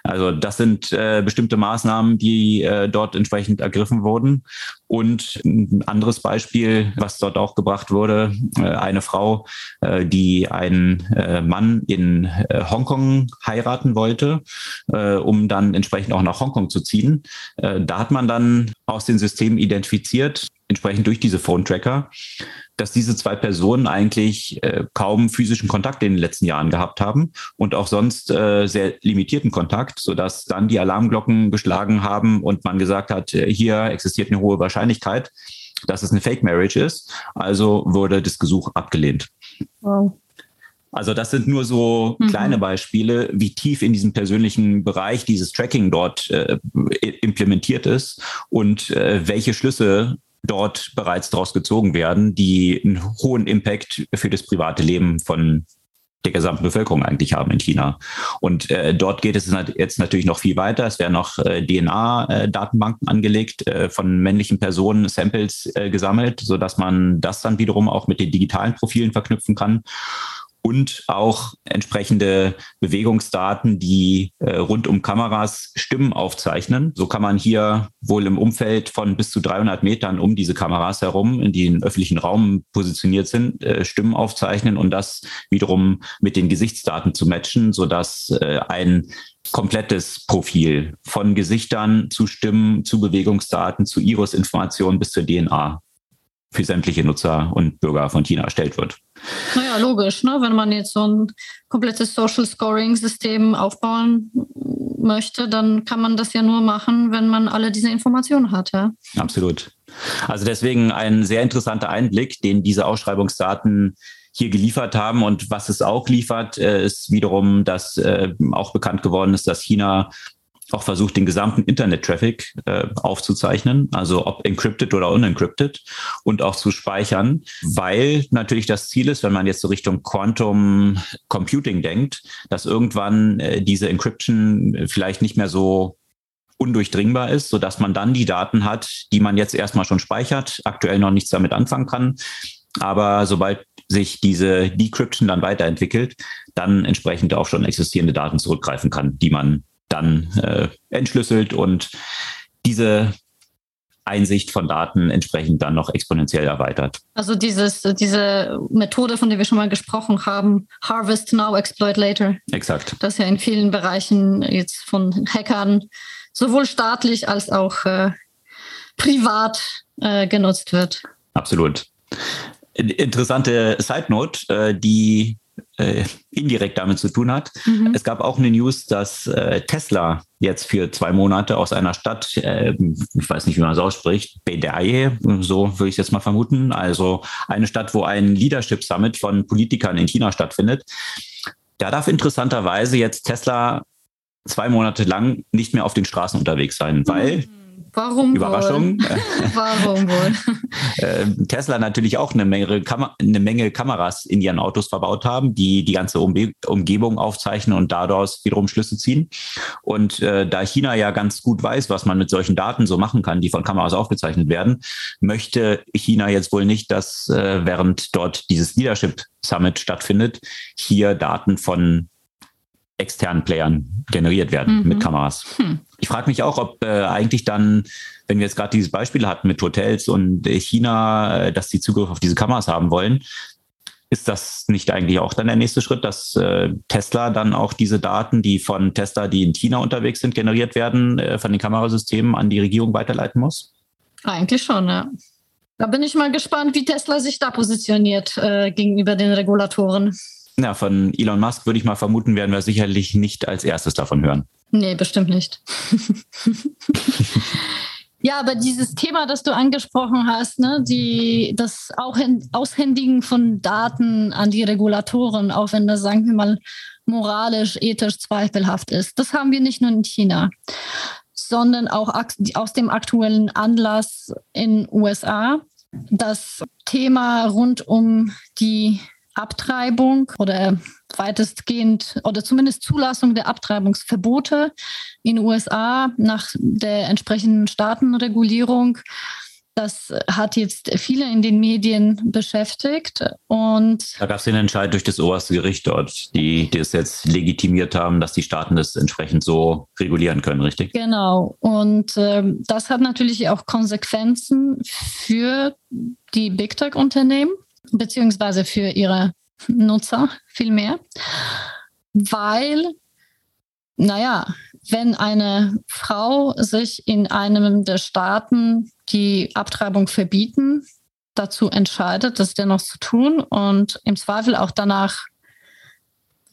Also das sind äh, bestimmte Maßnahmen, die äh, dort entsprechend ergriffen wurden. Und ein anderes Beispiel, was dort auch gebracht wurde, äh, eine Frau, äh, die einen äh, Mann in äh, Hongkong heiraten wollte, um dann entsprechend auch nach Hongkong zu ziehen. Da hat man dann aus den Systemen identifiziert, entsprechend durch diese Phone-Tracker, dass diese zwei Personen eigentlich äh, kaum physischen Kontakt in den letzten Jahren gehabt haben und auch sonst äh, sehr limitierten Kontakt, sodass dann die Alarmglocken geschlagen haben und man gesagt hat, äh, hier existiert eine hohe Wahrscheinlichkeit, dass es eine Fake Marriage ist. Also wurde das Gesuch abgelehnt. Wow. Also das sind nur so mhm. kleine Beispiele, wie tief in diesem persönlichen Bereich dieses Tracking dort äh, implementiert ist und äh, welche Schlüsse dort bereits daraus gezogen werden, die einen hohen Impact für das private Leben von der gesamten Bevölkerung eigentlich haben in China. Und äh, dort geht es jetzt natürlich noch viel weiter. Es werden noch äh, DNA-Datenbanken angelegt, äh, von männlichen Personen Samples äh, gesammelt, so dass man das dann wiederum auch mit den digitalen Profilen verknüpfen kann und auch entsprechende Bewegungsdaten, die äh, rund um Kameras Stimmen aufzeichnen. So kann man hier wohl im Umfeld von bis zu 300 Metern um diese Kameras herum, die im öffentlichen Raum positioniert sind, äh, Stimmen aufzeichnen und das wiederum mit den Gesichtsdaten zu matchen, sodass äh, ein komplettes Profil von Gesichtern zu Stimmen, zu Bewegungsdaten, zu Iris-Informationen bis zur DNA für sämtliche Nutzer und Bürger von China erstellt wird. Naja, logisch, ne? wenn man jetzt so ein komplettes Social Scoring-System aufbauen möchte, dann kann man das ja nur machen, wenn man alle diese Informationen hat. Ja? Absolut. Also deswegen ein sehr interessanter Einblick, den diese Ausschreibungsdaten hier geliefert haben. Und was es auch liefert, äh, ist wiederum, dass äh, auch bekannt geworden ist, dass China auch versucht, den gesamten Internet-Traffic äh, aufzuzeichnen, also ob encrypted oder unencrypted und auch zu speichern, weil natürlich das Ziel ist, wenn man jetzt so Richtung Quantum Computing denkt, dass irgendwann äh, diese Encryption vielleicht nicht mehr so undurchdringbar ist, so dass man dann die Daten hat, die man jetzt erstmal schon speichert, aktuell noch nichts damit anfangen kann. Aber sobald sich diese Decryption dann weiterentwickelt, dann entsprechend auch schon existierende Daten zurückgreifen kann, die man dann äh, entschlüsselt und diese Einsicht von Daten entsprechend dann noch exponentiell erweitert. Also dieses, diese Methode, von der wir schon mal gesprochen haben, Harvest Now, Exploit Later. Exakt. Das ja in vielen Bereichen jetzt von Hackern sowohl staatlich als auch äh, privat äh, genutzt wird. Absolut. Interessante Side Note, äh, die äh, indirekt damit zu tun hat. Mhm. Es gab auch eine News, dass äh, Tesla jetzt für zwei Monate aus einer Stadt, äh, ich weiß nicht, wie man es ausspricht, Bedaye, so würde ich es jetzt mal vermuten, also eine Stadt, wo ein Leadership Summit von Politikern in China stattfindet. Da darf interessanterweise jetzt Tesla zwei Monate lang nicht mehr auf den Straßen unterwegs sein, weil mhm. Warum Überraschung. Wohl? *laughs* Warum wohl? *laughs* Ähm, Tesla natürlich auch eine Menge, eine Menge Kameras in ihren Autos verbaut haben, die die ganze Umbe Umgebung aufzeichnen und daraus wiederum Schlüsse ziehen. Und äh, da China ja ganz gut weiß, was man mit solchen Daten so machen kann, die von Kameras aufgezeichnet werden, möchte China jetzt wohl nicht, dass äh, während dort dieses Leadership Summit stattfindet, hier Daten von externen Playern generiert werden mhm. mit Kameras. Hm. Ich frage mich auch, ob äh, eigentlich dann, wenn wir jetzt gerade dieses Beispiel hatten mit Hotels und China, äh, dass die Zugriff auf diese Kameras haben wollen, ist das nicht eigentlich auch dann der nächste Schritt, dass äh, Tesla dann auch diese Daten, die von Tesla, die in China unterwegs sind, generiert werden, äh, von den Kamerasystemen an die Regierung weiterleiten muss? Eigentlich schon, ja. Da bin ich mal gespannt, wie Tesla sich da positioniert äh, gegenüber den Regulatoren. Ja, von Elon Musk würde ich mal vermuten, werden wir sicherlich nicht als erstes davon hören. Nee, bestimmt nicht. *laughs* ja, aber dieses Thema, das du angesprochen hast, ne, die, das auch Aushändigen von Daten an die Regulatoren, auch wenn das, sagen wir mal, moralisch, ethisch zweifelhaft ist, das haben wir nicht nur in China, sondern auch aus dem aktuellen Anlass in USA. Das Thema rund um die Abtreibung oder weitestgehend oder zumindest Zulassung der Abtreibungsverbote in den USA nach der entsprechenden Staatenregulierung. Das hat jetzt viele in den Medien beschäftigt. Und da gab es den Entscheid durch das oberste Gericht dort, die, die es jetzt legitimiert haben, dass die Staaten das entsprechend so regulieren können, richtig? Genau. Und äh, das hat natürlich auch Konsequenzen für die Big Tech-Unternehmen beziehungsweise für ihre Nutzer viel mehr, weil, naja, wenn eine Frau sich in einem der Staaten, die Abtreibung verbieten, dazu entscheidet, das dennoch zu tun und im Zweifel auch danach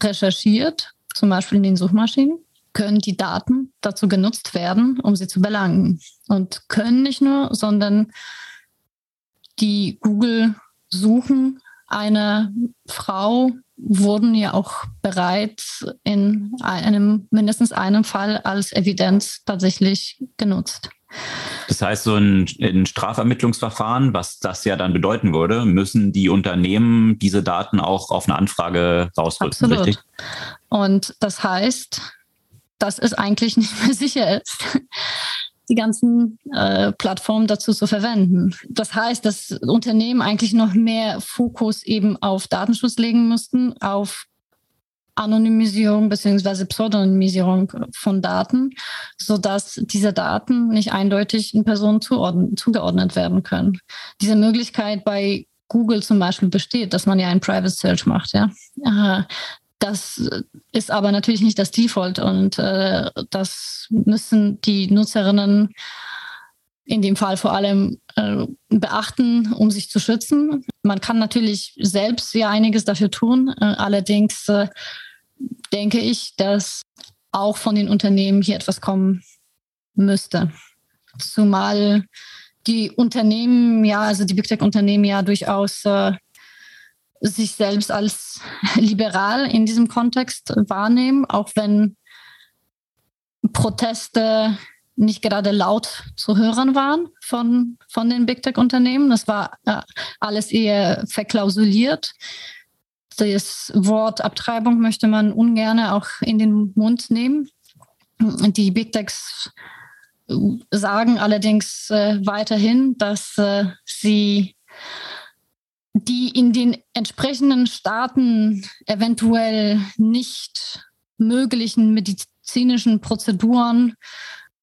recherchiert, zum Beispiel in den Suchmaschinen, können die Daten dazu genutzt werden, um sie zu belangen. Und können nicht nur, sondern die Google Suchen einer Frau wurden ja auch bereits in einem, mindestens einem Fall als Evidenz tatsächlich genutzt. Das heißt, so ein, ein, Strafermittlungsverfahren, was das ja dann bedeuten würde, müssen die Unternehmen diese Daten auch auf eine Anfrage rausrücken, Absolut. richtig? Und das heißt, dass es eigentlich nicht mehr sicher ist die ganzen äh, Plattformen dazu zu verwenden. Das heißt, dass Unternehmen eigentlich noch mehr Fokus eben auf Datenschutz legen müssten, auf Anonymisierung bzw. Pseudonymisierung von Daten, sodass diese Daten nicht eindeutig in Personen zugeordnet werden können. Diese Möglichkeit bei Google zum Beispiel besteht, dass man ja ein Private Search macht, ja. Das ist aber natürlich nicht das Default und äh, das müssen die Nutzerinnen in dem Fall vor allem äh, beachten, um sich zu schützen. Man kann natürlich selbst ja einiges dafür tun. Äh, allerdings äh, denke ich, dass auch von den Unternehmen hier etwas kommen müsste. Zumal die Unternehmen, ja, also die Big Tech-Unternehmen ja durchaus äh, sich selbst als *laughs* liberal in diesem Kontext wahrnehmen, auch wenn Proteste nicht gerade laut zu hören waren von, von den Big Tech-Unternehmen. Das war äh, alles eher verklausuliert. Das Wort Abtreibung möchte man ungern auch in den Mund nehmen. Die Big Techs sagen allerdings äh, weiterhin, dass äh, sie die in den entsprechenden Staaten eventuell nicht möglichen medizinischen Prozeduren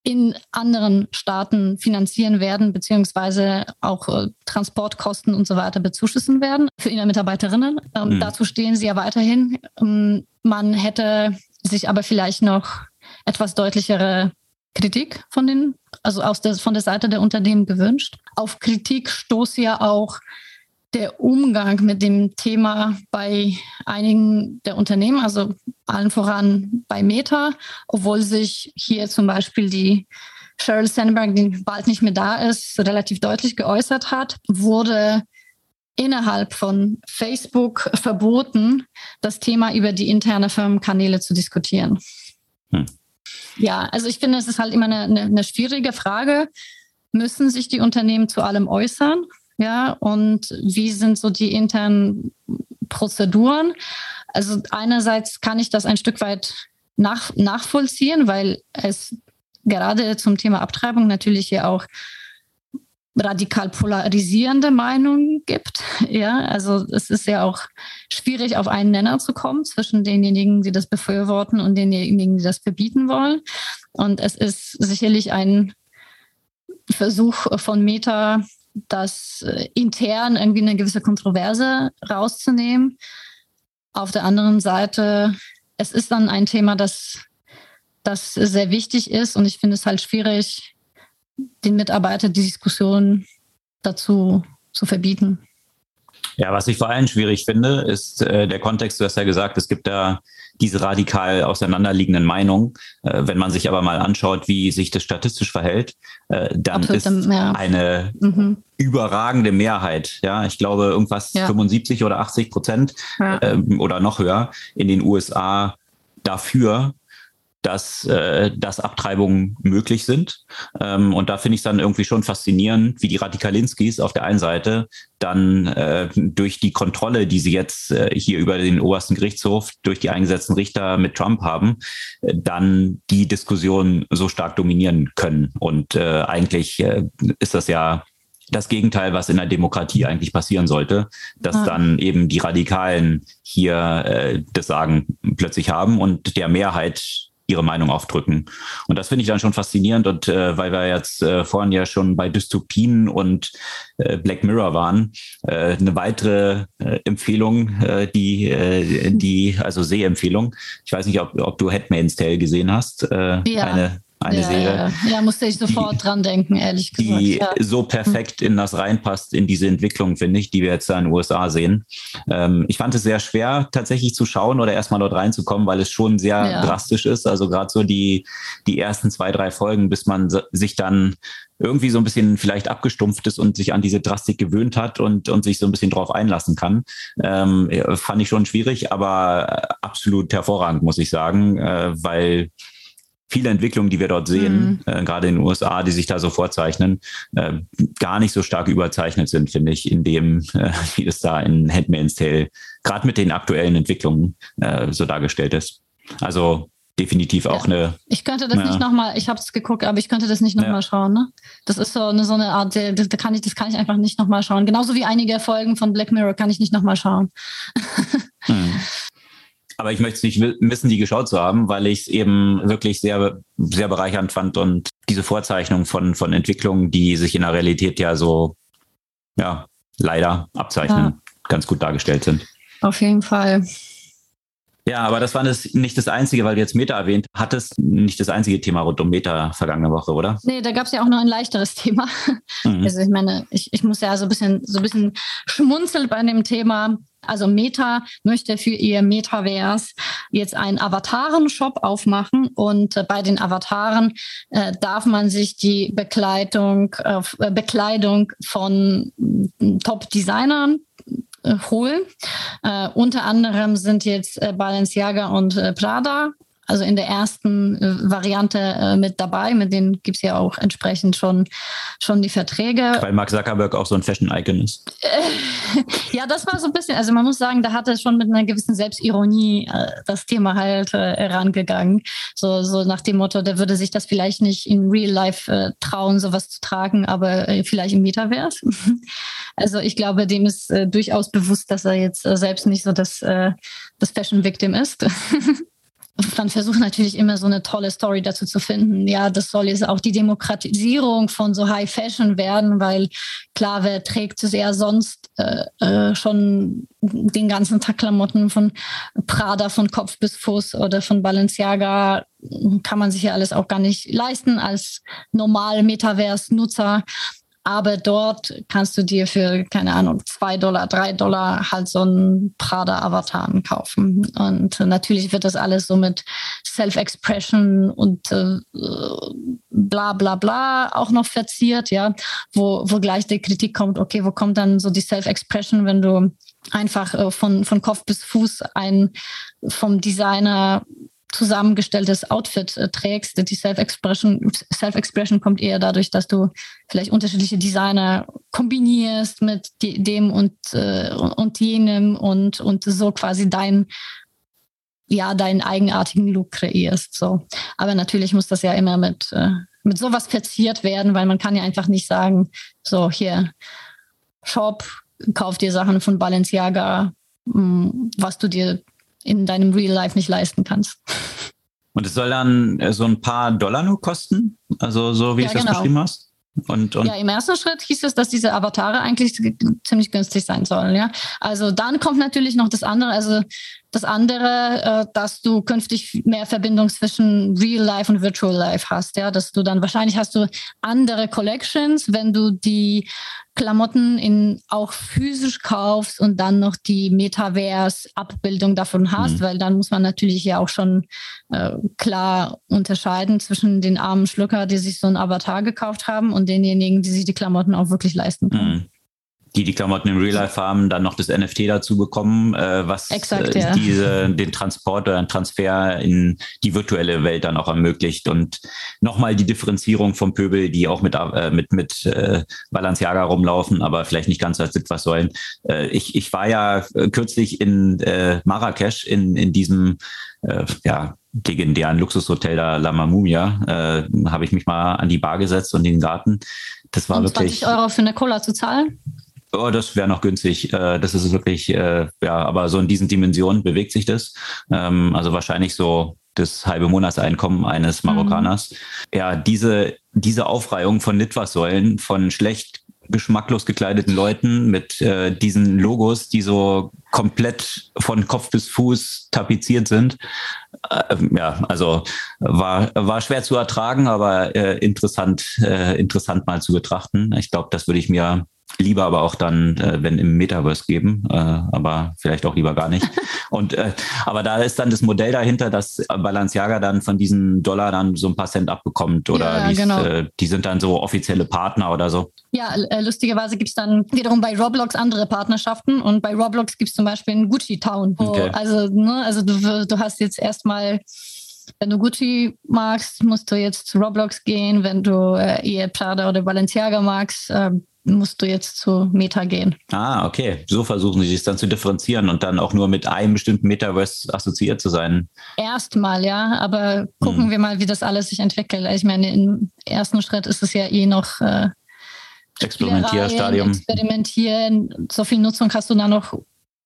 in anderen Staaten finanzieren werden, beziehungsweise auch äh, Transportkosten und so weiter bezuschussen werden für ihre Mitarbeiterinnen. Ähm, mhm. Dazu stehen sie ja weiterhin. Ähm, man hätte sich aber vielleicht noch etwas deutlichere Kritik von den, also aus der, von der Seite der Unternehmen gewünscht. Auf Kritik stoßt ja auch der Umgang mit dem Thema bei einigen der Unternehmen, also allen voran bei Meta, obwohl sich hier zum Beispiel die Sheryl Sandberg, die bald nicht mehr da ist, relativ deutlich geäußert hat, wurde innerhalb von Facebook verboten, das Thema über die interne Firmenkanäle zu diskutieren. Hm. Ja, also ich finde, es ist halt immer eine, eine, eine schwierige Frage. Müssen sich die Unternehmen zu allem äußern? Ja, und wie sind so die internen Prozeduren? Also einerseits kann ich das ein Stück weit nach, nachvollziehen, weil es gerade zum Thema Abtreibung natürlich ja auch radikal polarisierende Meinungen gibt. Ja, also es ist ja auch schwierig, auf einen Nenner zu kommen zwischen denjenigen, die das befürworten und denjenigen, die das verbieten wollen. Und es ist sicherlich ein Versuch von Meta, das äh, intern irgendwie eine gewisse Kontroverse rauszunehmen. Auf der anderen Seite, es ist dann ein Thema, das, das sehr wichtig ist und ich finde es halt schwierig, den Mitarbeitern die Diskussion dazu zu verbieten. Ja, was ich vor allem schwierig finde, ist äh, der Kontext. Du hast ja gesagt, es gibt da diese radikal auseinanderliegenden Meinungen. Äh, wenn man sich aber mal anschaut, wie sich das statistisch verhält, äh, dann Absolut, ist ja. eine mhm. überragende Mehrheit. Ja, ich glaube irgendwas ja. 75 oder 80 Prozent ja. ähm, oder noch höher in den USA dafür, dass, äh, dass Abtreibungen möglich sind. Ähm, und da finde ich es dann irgendwie schon faszinierend, wie die Radikalinskis auf der einen Seite dann äh, durch die Kontrolle, die sie jetzt äh, hier über den obersten Gerichtshof durch die eingesetzten Richter mit Trump haben, äh, dann die Diskussion so stark dominieren können. Und äh, eigentlich äh, ist das ja das Gegenteil, was in der Demokratie eigentlich passieren sollte, dass ja. dann eben die Radikalen hier äh, das Sagen plötzlich haben und der Mehrheit ihre Meinung aufdrücken. Und das finde ich dann schon faszinierend. Und äh, weil wir jetzt äh, vorhin ja schon bei Dystopien und äh, Black Mirror waren, äh, eine weitere äh, Empfehlung, äh, die, äh, die, also Sehempfehlung. Ich weiß nicht, ob, ob du Headman's Tale gesehen hast. Äh, ja. Eine eine ja, Serie. Ja, ja. musste ich sofort die, dran denken, ehrlich gesagt. Die ja. so perfekt in das reinpasst, in diese Entwicklung, finde ich, die wir jetzt da in den USA sehen. Ähm, ich fand es sehr schwer, tatsächlich zu schauen oder erstmal dort reinzukommen, weil es schon sehr drastisch ist. Also gerade so die, die ersten zwei, drei Folgen, bis man sich dann irgendwie so ein bisschen vielleicht abgestumpft ist und sich an diese Drastik gewöhnt hat und, und sich so ein bisschen drauf einlassen kann. Ähm, fand ich schon schwierig, aber absolut hervorragend, muss ich sagen, äh, weil viele Entwicklungen, die wir dort sehen, mhm. äh, gerade in den USA, die sich da so vorzeichnen, äh, gar nicht so stark überzeichnet sind, finde ich, in dem, äh, wie es da in Handmaid's Tale gerade mit den aktuellen Entwicklungen äh, so dargestellt ist. Also definitiv auch ja. eine. Ich könnte das ja. nicht nochmal, ich habe es geguckt, aber ich könnte das nicht nochmal ja. schauen. Ne? Das ist so eine, so eine Art, das, da kann ich, das kann ich einfach nicht nochmal schauen. Genauso wie einige Folgen von Black Mirror kann ich nicht nochmal schauen. Hm. *laughs* Aber ich möchte es nicht missen, die geschaut zu haben, weil ich es eben wirklich sehr, sehr bereichernd fand und diese Vorzeichnung von, von Entwicklungen, die sich in der Realität ja so, ja, leider abzeichnen, ja. ganz gut dargestellt sind. Auf jeden Fall. Ja, aber das war das, nicht das einzige, weil du jetzt Meta erwähnt hattest, nicht das einzige Thema rund um Meta vergangene Woche, oder? Nee, da gab es ja auch noch ein leichteres *laughs* Thema. Mhm. Also ich meine, ich, ich muss ja so ein bisschen so ein bisschen schmunzeln bei dem Thema. Also Meta möchte für ihr Metaverse jetzt einen Avataren-Shop aufmachen und äh, bei den Avataren äh, darf man sich die Bekleidung, äh, Bekleidung von äh, Top-Designern holen. Äh, unter anderem sind jetzt äh, Balenciaga und äh, Prada also in der ersten äh, Variante äh, mit dabei. Mit denen gibt es ja auch entsprechend schon, schon die Verträge. Weil Mark Zuckerberg auch so ein Fashion-Icon ist. *laughs* ja, das war so ein bisschen, also man muss sagen, da hat er schon mit einer gewissen Selbstironie äh, das Thema halt äh, herangegangen. So, so nach dem Motto, der würde sich das vielleicht nicht in Real Life äh, trauen, sowas zu tragen, aber äh, vielleicht im Metaverse. *laughs* also ich glaube, dem ist durchaus bewusst, dass er jetzt selbst nicht so das, das Fashion-Victim ist. *laughs* dann versucht natürlich immer so eine tolle Story dazu zu finden. Ja, das soll jetzt auch die Demokratisierung von so High Fashion werden, weil klar, wer trägt es eher sonst äh, äh, schon den ganzen Tag Klamotten von Prada von Kopf bis Fuß oder von Balenciaga kann man sich ja alles auch gar nicht leisten als normal Metaverse-Nutzer. Aber dort kannst du dir für, keine Ahnung, zwei Dollar, drei Dollar halt so einen Prada-Avatar kaufen. Und natürlich wird das alles so mit Self-Expression und äh, bla bla bla auch noch verziert, ja, wo, wo gleich die Kritik kommt, okay, wo kommt dann so die Self-Expression, wenn du einfach äh, von, von Kopf bis Fuß ein vom Designer zusammengestelltes Outfit äh, trägst. Die Self-Expression Self-Expression kommt eher dadurch, dass du vielleicht unterschiedliche Designer kombinierst mit die, dem und, äh, und jenem und, und so quasi dein ja, deinen eigenartigen Look kreierst. So. Aber natürlich muss das ja immer mit, äh, mit sowas verziert werden, weil man kann ja einfach nicht sagen, so hier, Shop, kauf dir Sachen von Balenciaga, mh, hm, was du dir in deinem Real Life nicht leisten kannst. Und es soll dann äh, so ein paar Dollar nur kosten? Also so wie ja, du genau. das beschrieben hast? Und, und ja, im ersten Schritt hieß es, dass diese Avatare eigentlich ziemlich günstig sein sollen. Ja, also dann kommt natürlich noch das andere. Also das andere, äh, dass du künftig mehr Verbindung zwischen Real Life und Virtual Life hast, ja, dass du dann wahrscheinlich hast du andere Collections, wenn du die Klamotten in auch physisch kaufst und dann noch die Metaverse-Abbildung davon hast, mhm. weil dann muss man natürlich ja auch schon äh, klar unterscheiden zwischen den armen Schlucker, die sich so ein Avatar gekauft haben und denjenigen, die sich die Klamotten auch wirklich leisten können. Mhm die die Klamotten im Real Life haben, dann noch das NFT dazu bekommen, äh, was Exakt, äh, ja. diese, den Transport oder den Transfer in die virtuelle Welt dann auch ermöglicht und nochmal die Differenzierung vom Pöbel, die auch mit, äh, mit, mit äh, Balenciaga rumlaufen, aber vielleicht nicht ganz als was sollen. Äh, ich, ich war ja äh, kürzlich in äh, Marrakesch in, in diesem äh, ja, legendären Luxushotel da La Mamouia, äh, habe ich mich mal an die Bar gesetzt und in den Garten. Das war um wirklich. 20 Euro für eine Cola zu zahlen? Oh, das wäre noch günstig. Äh, das ist wirklich, äh, ja, aber so in diesen Dimensionen bewegt sich das. Ähm, also wahrscheinlich so das halbe Monatseinkommen eines mhm. Marokkaners. Mhm. Ja, diese, diese Aufreihung von Litfaßsäulen, von schlecht geschmacklos gekleideten Leuten mit äh, diesen Logos, die so komplett von Kopf bis Fuß tapeziert sind. Äh, ja, also war, war schwer zu ertragen, aber äh, interessant, äh, interessant mal zu betrachten. Ich glaube, das würde ich mir lieber aber auch dann, äh, wenn im Metaverse geben, äh, aber vielleicht auch lieber gar nicht. *laughs* Und äh, aber da ist dann das Modell dahinter, dass Balenciaga dann von diesen Dollar dann so ein paar Cent abbekommt oder ja, genau. äh, die sind dann so offizielle Partner oder so. Ja, äh, lustigerweise gibt es dann wiederum bei Roblox andere Partnerschaften und bei Roblox gibt es zum Beispiel einen Gucci Town. Okay. Also, ne, also du, du hast jetzt erstmal wenn du Gucci magst, musst du jetzt zu Roblox gehen. Wenn du äh, eher Prada oder Balenciaga magst, äh, musst du jetzt zu Meta gehen. Ah, okay. So versuchen sie es dann zu differenzieren und dann auch nur mit einem bestimmten Metaverse assoziiert zu sein. Erstmal, ja. Aber gucken hm. wir mal, wie das alles sich entwickelt. Ich meine, im ersten Schritt ist es ja eh noch äh, Experimentierstadium. Experimentieren. So viel Nutzung hast du da noch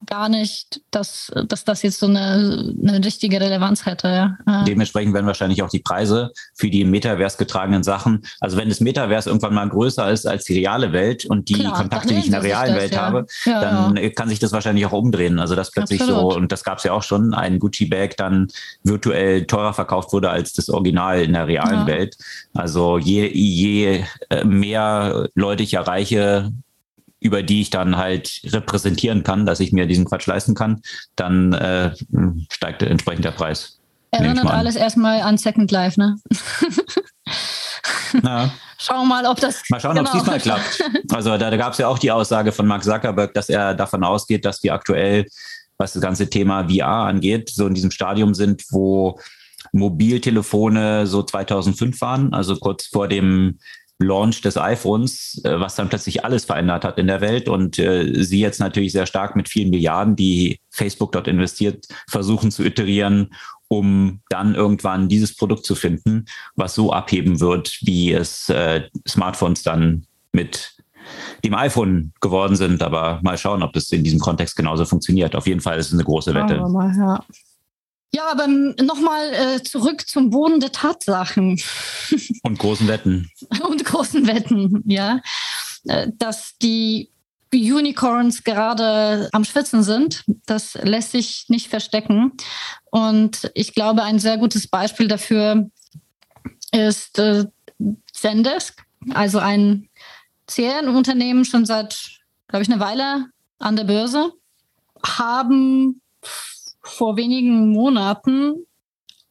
gar nicht, dass, dass das jetzt so eine, eine richtige Relevanz hätte. Ja. Dementsprechend werden wahrscheinlich auch die Preise für die im Metaverse getragenen Sachen, also wenn das Metaverse irgendwann mal größer ist als die reale Welt und die Klar, Kontakte, die ich in der realen das, Welt ja. habe, ja, dann kann sich das wahrscheinlich auch umdrehen. Also das plötzlich Absolut. so, und das gab es ja auch schon, ein Gucci-Bag dann virtuell teurer verkauft wurde als das Original in der realen Welt. Also je, je äh, mehr Leute ich erreiche, über die ich dann halt repräsentieren kann, dass ich mir diesen Quatsch leisten kann, dann äh, steigt entsprechend der Preis. Erinnert alles erstmal an Second Life, ne? *laughs* Na. Schauen wir mal, ob das. Mal schauen, genau. ob es diesmal klappt. Also da, da gab es ja auch die Aussage von Mark Zuckerberg, dass er davon ausgeht, dass wir aktuell, was das ganze Thema VR angeht, so in diesem Stadium sind, wo Mobiltelefone so 2005 waren, also kurz vor dem Launch des iPhones, äh, was dann plötzlich alles verändert hat in der Welt und äh, sie jetzt natürlich sehr stark mit vielen Milliarden, die Facebook dort investiert, versuchen zu iterieren, um dann irgendwann dieses Produkt zu finden, was so abheben wird, wie es äh, Smartphones dann mit dem iPhone geworden sind. Aber mal schauen, ob das in diesem Kontext genauso funktioniert. Auf jeden Fall ist es eine große Wette. Mal, ja. Ja, aber nochmal äh, zurück zum Boden der Tatsachen. *laughs* Und großen Wetten. Und großen Wetten, ja. Äh, dass die Unicorns gerade am Schwitzen sind, das lässt sich nicht verstecken. Und ich glaube, ein sehr gutes Beispiel dafür ist äh, Zendesk, also ein CRM-Unternehmen schon seit, glaube ich, eine Weile an der Börse, haben vor wenigen Monaten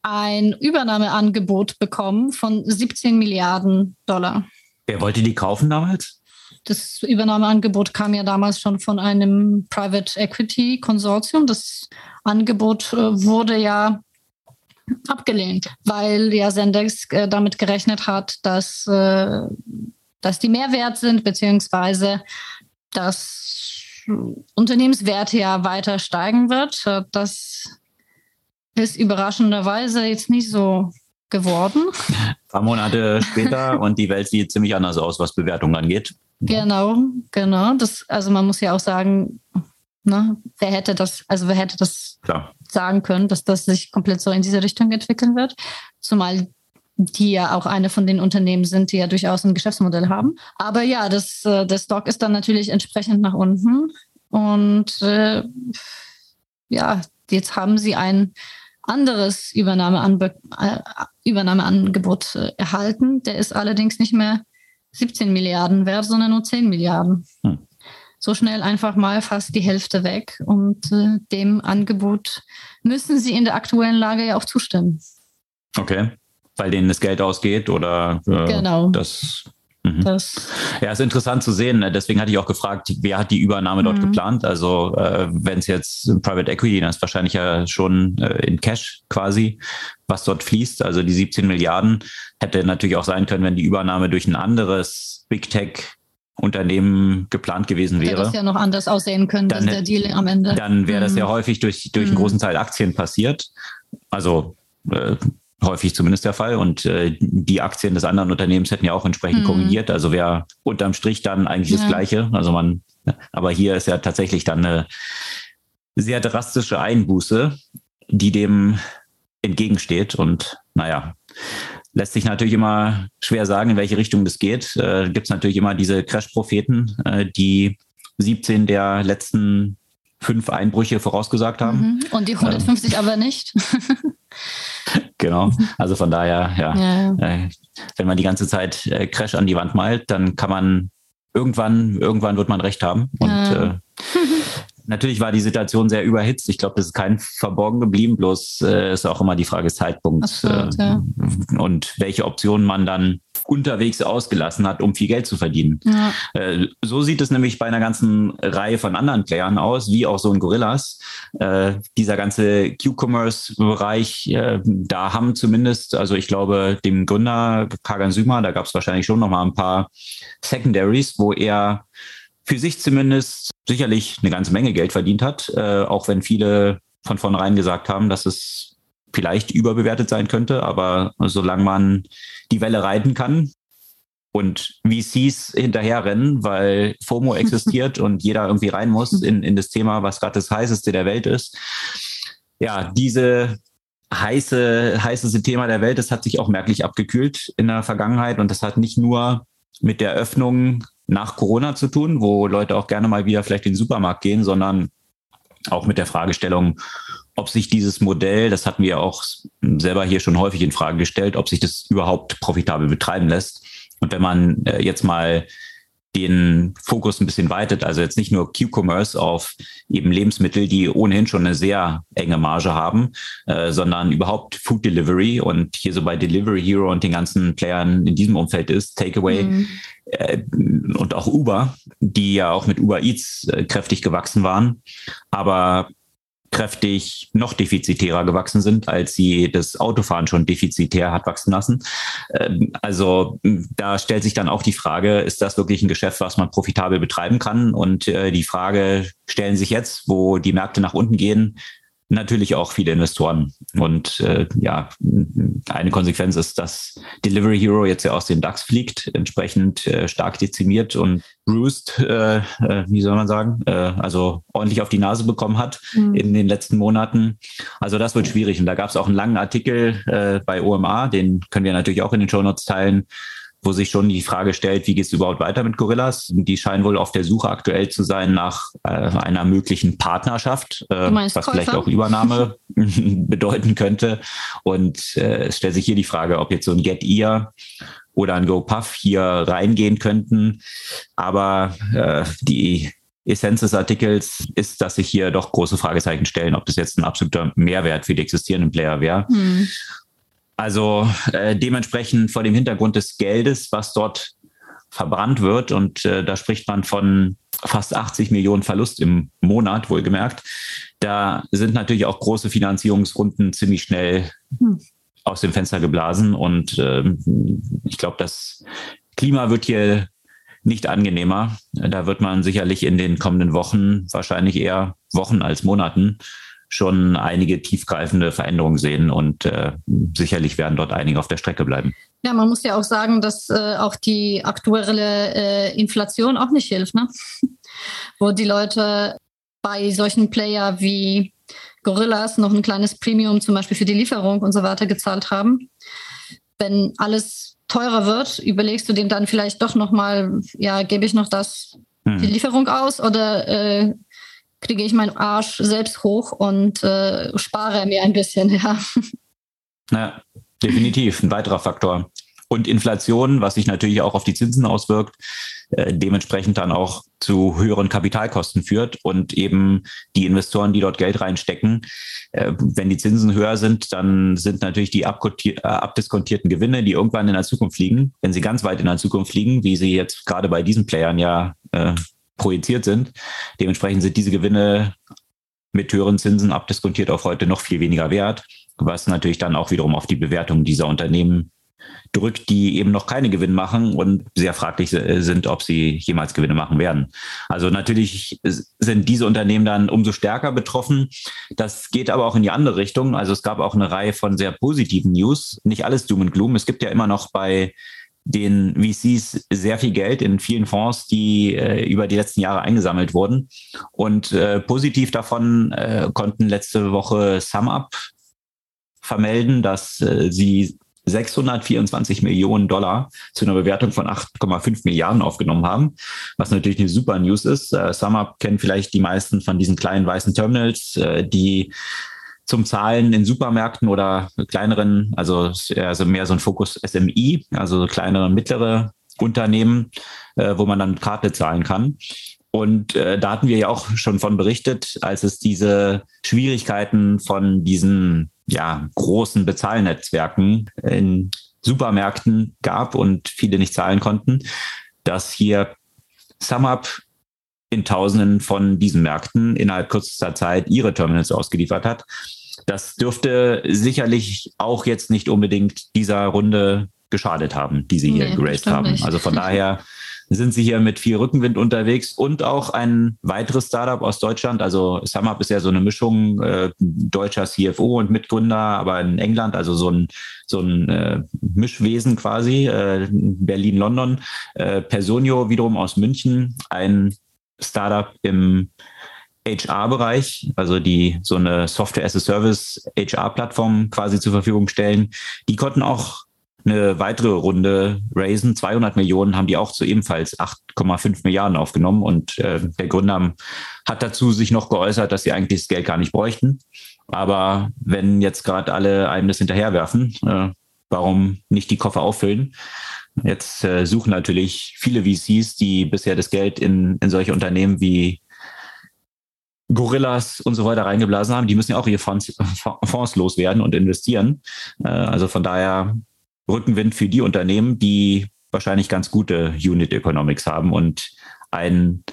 ein Übernahmeangebot bekommen von 17 Milliarden Dollar. Wer wollte die kaufen damals? Das Übernahmeangebot kam ja damals schon von einem Private Equity Konsortium. Das Angebot äh, wurde ja abgelehnt, weil ja Sendex äh, damit gerechnet hat, dass, äh, dass die Mehrwert sind, beziehungsweise dass Unternehmenswerte ja weiter steigen wird. Das ist überraschenderweise jetzt nicht so geworden. Ein paar Monate später *laughs* und die Welt sieht ziemlich anders aus, was Bewertungen angeht. Genau, genau. Das, also man muss ja auch sagen, ne, wer hätte das, also wer hätte das Klar. sagen können, dass das sich komplett so in diese Richtung entwickeln wird. Zumal die ja auch eine von den Unternehmen sind, die ja durchaus ein Geschäftsmodell haben. Aber ja, das, äh, der Stock ist dann natürlich entsprechend nach unten. Und äh, ja, jetzt haben sie ein anderes Übernahmeanbe äh, Übernahmeangebot äh, erhalten. Der ist allerdings nicht mehr 17 Milliarden wert, sondern nur 10 Milliarden. Hm. So schnell einfach mal fast die Hälfte weg. Und äh, dem Angebot müssen sie in der aktuellen Lage ja auch zustimmen. Okay weil denen das Geld ausgeht oder äh, genau. das mhm. das. Ja, ist interessant zu sehen. Deswegen hatte ich auch gefragt, wer hat die Übernahme dort mhm. geplant? Also äh, wenn es jetzt Private Equity, dann ist wahrscheinlich ja schon äh, in Cash quasi, was dort fließt. Also die 17 Milliarden hätte natürlich auch sein können, wenn die Übernahme durch ein anderes Big Tech Unternehmen geplant gewesen wäre. Hätte das ja noch anders aussehen können, dann, der Deal am Ende. Dann wäre mhm. das ja häufig durch, durch einen mhm. großen Teil Aktien passiert. Also äh, häufig zumindest der Fall. Und äh, die Aktien des anderen Unternehmens hätten ja auch entsprechend mhm. korrigiert. Also wäre unterm Strich dann eigentlich ja. das Gleiche. Also man, aber hier ist ja tatsächlich dann eine sehr drastische Einbuße, die dem entgegensteht. Und naja, lässt sich natürlich immer schwer sagen, in welche Richtung das geht. Äh, Gibt es natürlich immer diese Crash-Propheten, äh, die 17 der letzten fünf Einbrüche vorausgesagt haben. Mhm. Und die 150 ähm, aber nicht. *laughs* *laughs* genau. Also von daher, ja, ja. Äh, wenn man die ganze Zeit äh, Crash an die Wand malt, dann kann man irgendwann, irgendwann wird man recht haben. Und ja. äh, *laughs* natürlich war die Situation sehr überhitzt. Ich glaube, das ist kein verborgen geblieben, bloß äh, ist auch immer die Frage des Zeitpunkts Absolut, äh, und welche Optionen man dann unterwegs ausgelassen hat, um viel Geld zu verdienen. Ja. Äh, so sieht es nämlich bei einer ganzen Reihe von anderen Playern aus, wie auch so ein Gorillas. Äh, dieser ganze Q-Commerce-Bereich, äh, da haben zumindest, also ich glaube, dem Gründer Kagan Sümer, da gab es wahrscheinlich schon noch mal ein paar Secondaries, wo er für sich zumindest sicherlich eine ganze Menge Geld verdient hat, auch wenn viele von vornherein gesagt haben, dass es vielleicht überbewertet sein könnte. Aber solange man die Welle reiten kann, und VCs hinterherrennen, weil FOMO *laughs* existiert und jeder irgendwie rein muss in, in das Thema, was gerade das heißeste der Welt ist. Ja, diese heiße, heißeste Thema der Welt, das hat sich auch merklich abgekühlt in der Vergangenheit und das hat nicht nur mit der Öffnung nach Corona zu tun, wo Leute auch gerne mal wieder vielleicht in den Supermarkt gehen, sondern auch mit der Fragestellung, ob sich dieses Modell, das hatten wir auch selber hier schon häufig in Frage gestellt, ob sich das überhaupt profitabel betreiben lässt. Und wenn man äh, jetzt mal den Fokus ein bisschen weitet, also jetzt nicht nur Q-Commerce auf eben Lebensmittel, die ohnehin schon eine sehr enge Marge haben, äh, sondern überhaupt Food Delivery und hier so bei Delivery Hero und den ganzen Playern in diesem Umfeld ist, Takeaway mhm. äh, und auch Uber, die ja auch mit Uber Eats äh, kräftig gewachsen waren. Aber kräftig noch defizitärer gewachsen sind, als sie das Autofahren schon defizitär hat wachsen lassen. Ähm, also da stellt sich dann auch die Frage, ist das wirklich ein Geschäft, was man profitabel betreiben kann? Und äh, die Frage stellen sich jetzt, wo die Märkte nach unten gehen, natürlich auch viele Investoren. Und äh, ja, eine Konsequenz ist, dass Delivery Hero jetzt ja aus dem DAX fliegt, entsprechend äh, stark dezimiert und bruised, äh, äh, wie soll man sagen, äh, also ordentlich auf die Nase bekommen hat mhm. in den letzten Monaten. Also das wird schwierig. Und da gab es auch einen langen Artikel äh, bei OMA, den können wir natürlich auch in den Show Notes teilen, wo sich schon die Frage stellt, wie geht es überhaupt weiter mit Gorillas? Die scheinen wohl auf der Suche aktuell zu sein nach äh, einer möglichen Partnerschaft, äh, was Käufer? vielleicht auch Übernahme *laughs* bedeuten könnte. Und äh, es stellt sich hier die Frage, ob jetzt so ein Get Ear oder ein GoPuff hier reingehen könnten. Aber äh, die Essenz des Artikels ist, dass sich hier doch große Fragezeichen stellen, ob das jetzt ein absoluter Mehrwert für die existierenden Player wäre. Hm. Also äh, dementsprechend vor dem Hintergrund des Geldes, was dort verbrannt wird, und äh, da spricht man von fast 80 Millionen Verlust im Monat, wohlgemerkt, da sind natürlich auch große Finanzierungsrunden ziemlich schnell hm. aus dem Fenster geblasen. Und äh, ich glaube, das Klima wird hier nicht angenehmer. Da wird man sicherlich in den kommenden Wochen, wahrscheinlich eher Wochen als Monaten, schon einige tiefgreifende Veränderungen sehen und äh, sicherlich werden dort einige auf der Strecke bleiben. Ja, man muss ja auch sagen, dass äh, auch die aktuelle äh, Inflation auch nicht hilft, ne? *laughs* wo die Leute bei solchen Player wie Gorillas noch ein kleines Premium zum Beispiel für die Lieferung und so weiter gezahlt haben. Wenn alles teurer wird, überlegst du dem dann vielleicht doch nochmal, ja, gebe ich noch das, hm. die Lieferung aus oder äh, kriege ich meinen Arsch selbst hoch und äh, spare mir ein bisschen, *laughs* ja. Ja, definitiv, ein weiterer Faktor. Und Inflation, was sich natürlich auch auf die Zinsen auswirkt, äh, dementsprechend dann auch zu höheren Kapitalkosten führt und eben die Investoren, die dort Geld reinstecken, äh, wenn die Zinsen höher sind, dann sind natürlich die äh, abdiskontierten Gewinne, die irgendwann in der Zukunft liegen, wenn sie ganz weit in der Zukunft liegen, wie sie jetzt gerade bei diesen Playern ja äh, projiziert sind. Dementsprechend sind diese Gewinne mit höheren Zinsen abdiskontiert auf heute noch viel weniger wert, was natürlich dann auch wiederum auf die Bewertung dieser Unternehmen drückt, die eben noch keine Gewinne machen und sehr fraglich sind, ob sie jemals Gewinne machen werden. Also natürlich sind diese Unternehmen dann umso stärker betroffen. Das geht aber auch in die andere Richtung. Also es gab auch eine Reihe von sehr positiven News. Nicht alles Doom und Gloom. Es gibt ja immer noch bei den VCs sehr viel Geld in vielen Fonds, die äh, über die letzten Jahre eingesammelt wurden. Und äh, positiv davon äh, konnten letzte Woche SumUp vermelden, dass äh, sie 624 Millionen Dollar zu einer Bewertung von 8,5 Milliarden aufgenommen haben, was natürlich eine super News ist. Äh, SumUp kennen vielleicht die meisten von diesen kleinen weißen Terminals, äh, die zum Zahlen in Supermärkten oder kleineren, also, also mehr so ein Fokus SMI, also kleinere, mittlere Unternehmen, äh, wo man dann Karte zahlen kann. Und äh, da hatten wir ja auch schon von berichtet, als es diese Schwierigkeiten von diesen ja, großen Bezahlnetzwerken in Supermärkten gab und viele nicht zahlen konnten, dass hier SumUp in Tausenden von diesen Märkten innerhalb kürzester Zeit ihre Terminals ausgeliefert hat das dürfte sicherlich auch jetzt nicht unbedingt dieser Runde geschadet haben, die sie nee, hier geraced haben. Nicht. Also von daher sind sie hier mit viel Rückenwind unterwegs und auch ein weiteres Startup aus Deutschland. Also SumUp ist ja so eine Mischung äh, deutscher CFO und Mitgründer, aber in England, also so ein, so ein äh, Mischwesen quasi, äh, Berlin, London. Äh, Personio wiederum aus München, ein Startup im HR-Bereich, also die so eine Software as a Service HR-Plattform quasi zur Verfügung stellen. Die konnten auch eine weitere Runde raisen. 200 Millionen haben die auch zu ebenfalls 8,5 Milliarden aufgenommen. Und äh, der Gründer hat dazu sich noch geäußert, dass sie eigentlich das Geld gar nicht bräuchten. Aber wenn jetzt gerade alle einem das hinterherwerfen, äh, warum nicht die Koffer auffüllen? Jetzt äh, suchen natürlich viele VCs, die bisher das Geld in, in solche Unternehmen wie Gorillas und so weiter reingeblasen haben, die müssen ja auch ihre Fonds, Fonds loswerden und investieren. Äh, also von daher Rückenwind für die Unternehmen, die wahrscheinlich ganz gute Unit Economics haben und einen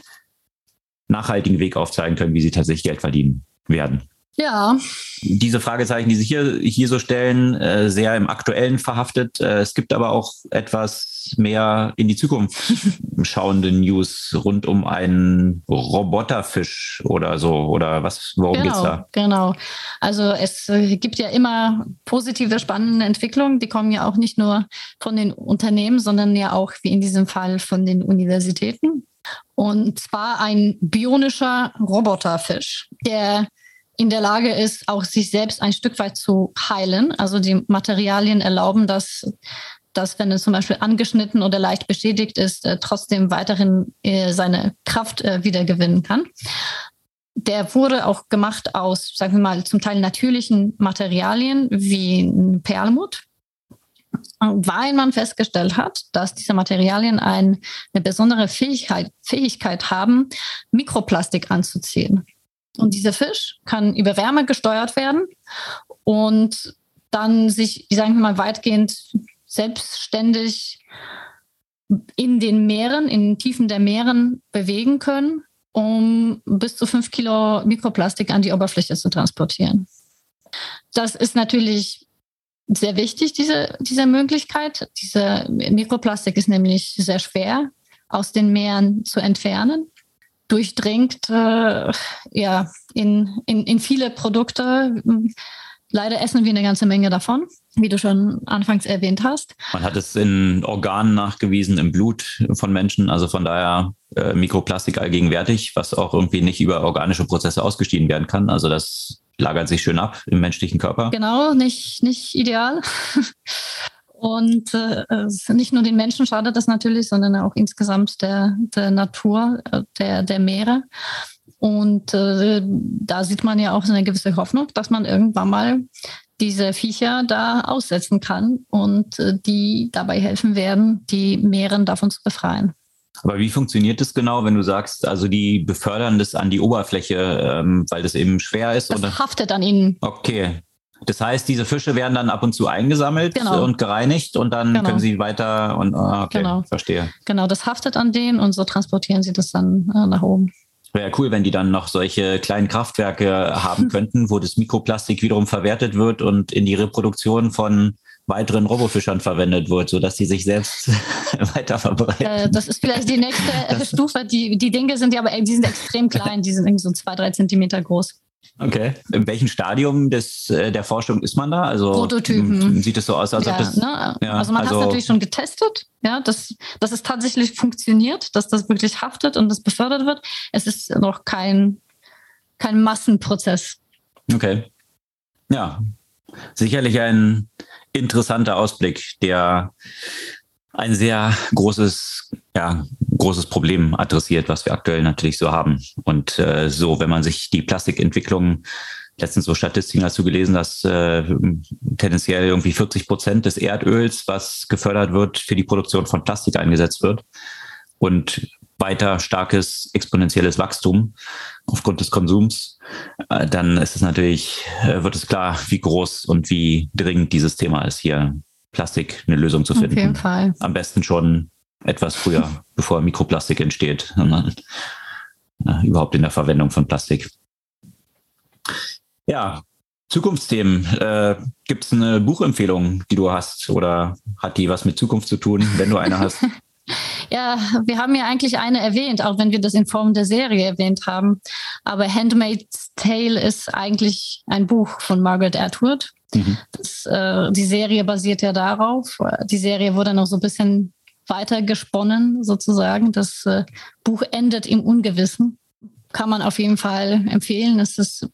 nachhaltigen Weg aufzeigen können, wie sie tatsächlich Geld verdienen werden. Ja. Diese Fragezeichen, die sich hier, hier so stellen, äh, sehr im Aktuellen verhaftet. Äh, es gibt aber auch etwas mehr in die Zukunft *laughs* schauende News rund um einen Roboterfisch oder so. Oder was, worum genau, geht's da? Genau. Also es äh, gibt ja immer positive, spannende Entwicklungen. Die kommen ja auch nicht nur von den Unternehmen, sondern ja auch, wie in diesem Fall, von den Universitäten. Und zwar ein bionischer Roboterfisch, der in der Lage ist, auch sich selbst ein Stück weit zu heilen. Also die Materialien erlauben das, dass wenn es zum Beispiel angeschnitten oder leicht beschädigt ist, äh, trotzdem weiterhin äh, seine Kraft äh, wiedergewinnen kann. Der wurde auch gemacht aus, sagen wir mal, zum Teil natürlichen Materialien wie Perlmutt, weil man festgestellt hat, dass diese Materialien ein, eine besondere Fähigkeit, Fähigkeit haben, Mikroplastik anzuziehen. Und dieser Fisch kann über Wärme gesteuert werden und dann sich, sagen wir mal, weitgehend selbstständig in den Meeren, in den Tiefen der Meeren bewegen können, um bis zu fünf Kilo Mikroplastik an die Oberfläche zu transportieren. Das ist natürlich sehr wichtig, diese, diese Möglichkeit. Diese Mikroplastik ist nämlich sehr schwer aus den Meeren zu entfernen durchdringt äh, ja, in, in, in viele Produkte. Leider essen wir eine ganze Menge davon, wie du schon anfangs erwähnt hast. Man hat es in Organen nachgewiesen, im Blut von Menschen, also von daher äh, Mikroplastik allgegenwärtig, was auch irgendwie nicht über organische Prozesse ausgeschieden werden kann. Also das lagert sich schön ab im menschlichen Körper. Genau, nicht, nicht ideal. *laughs* Und äh, nicht nur den Menschen schadet das natürlich, sondern auch insgesamt der, der Natur, äh, der, der Meere. Und äh, da sieht man ja auch so eine gewisse Hoffnung, dass man irgendwann mal diese Viecher da aussetzen kann und äh, die dabei helfen werden, die Meeren davon zu befreien. Aber wie funktioniert das genau, wenn du sagst, also die befördern das an die Oberfläche, ähm, weil das eben schwer ist? Das oder? haftet an ihnen. Okay, das heißt, diese Fische werden dann ab und zu eingesammelt genau. und gereinigt und dann genau. können sie weiter und ah, okay, genau. verstehe. Genau, das haftet an denen und so transportieren sie das dann äh, nach oben. Wäre cool, wenn die dann noch solche kleinen Kraftwerke haben *laughs* könnten, wo das Mikroplastik wiederum verwertet wird und in die Reproduktion von weiteren Robofischern verwendet wird, sodass die sich selbst *laughs* weiter verbreiten. Äh, das ist vielleicht die nächste das *laughs* Stufe. Die, die Dinge sind ja aber die sind extrem klein, die sind irgendwie so zwei, drei Zentimeter groß. Okay. In welchem Stadium des, äh, der Forschung ist man da? Also Prototypen. Sieht es so aus, als ja, ob das. Ne? Ja, also man also, hat es natürlich schon getestet, ja, dass, dass es tatsächlich funktioniert, dass das wirklich haftet und das befördert wird. Es ist noch kein, kein Massenprozess. Okay. Ja. Sicherlich ein interessanter Ausblick, der ein sehr großes, ja, großes Problem adressiert, was wir aktuell natürlich so haben. Und äh, so, wenn man sich die Plastikentwicklung letztens so Statistiken dazu gelesen, dass äh, tendenziell irgendwie 40 Prozent des Erdöls, was gefördert wird, für die Produktion von Plastik eingesetzt wird. Und weiter starkes exponentielles Wachstum aufgrund des Konsums, äh, dann ist es natürlich, äh, wird es klar, wie groß und wie dringend dieses Thema ist hier Plastik eine Lösung zu finden. Auf jeden Fall. Am besten schon etwas früher, bevor Mikroplastik entsteht, sondern äh, überhaupt in der Verwendung von Plastik. Ja, Zukunftsthemen. Äh, Gibt es eine Buchempfehlung, die du hast oder hat die was mit Zukunft zu tun, wenn du eine hast? *laughs* Ja, wir haben ja eigentlich eine erwähnt, auch wenn wir das in Form der Serie erwähnt haben. Aber Handmaid's Tale ist eigentlich ein Buch von Margaret Atwood. Mhm. Das, äh, die Serie basiert ja darauf. Die Serie wurde noch so ein bisschen weiter gesponnen, sozusagen. Das äh, Buch endet im Ungewissen kann man auf jeden Fall empfehlen. Es ist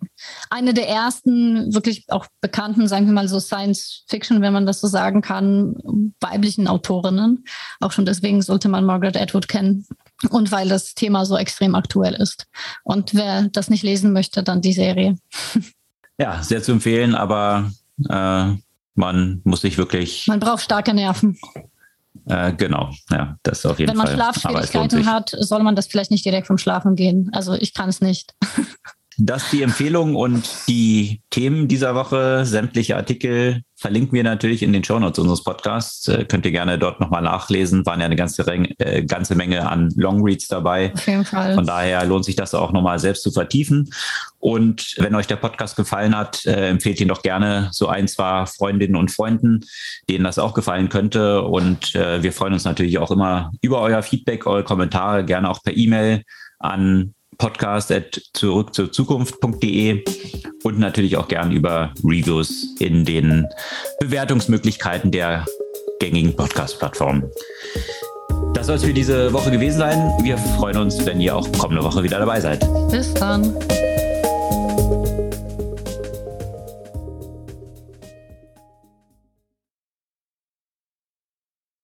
eine der ersten wirklich auch bekannten, sagen wir mal so Science Fiction, wenn man das so sagen kann, weiblichen Autorinnen. Auch schon deswegen sollte man Margaret Atwood kennen und weil das Thema so extrem aktuell ist. Und wer das nicht lesen möchte, dann die Serie. *laughs* Ja, sehr zu empfehlen, aber äh, man muss sich wirklich. Man braucht starke Nerven. Äh, genau, ja, das auf jeden Fall. Wenn man Fall. Schlafschwierigkeiten hat, soll man das vielleicht nicht direkt vom Schlafen gehen. Also ich kann es nicht. *laughs* Das die Empfehlung und die Themen dieser Woche. Sämtliche Artikel verlinken wir natürlich in den Shownotes unseres Podcasts. Äh, könnt ihr gerne dort nochmal nachlesen. Waren ja eine ganze, äh, ganze Menge an Longreads dabei. Auf jeden Fall. Von daher lohnt sich das auch nochmal selbst zu vertiefen. Und wenn euch der Podcast gefallen hat, äh, empfehlt ihn doch gerne so ein, zwei Freundinnen und Freunden, denen das auch gefallen könnte. Und äh, wir freuen uns natürlich auch immer über euer Feedback, eure Kommentare, gerne auch per E-Mail an podcast zurück zur Zukunft.de und natürlich auch gern über Reviews in den Bewertungsmöglichkeiten der gängigen Podcast-Plattformen. Das soll es für diese Woche gewesen sein. Wir freuen uns, wenn ihr auch kommende Woche wieder dabei seid. Bis dann.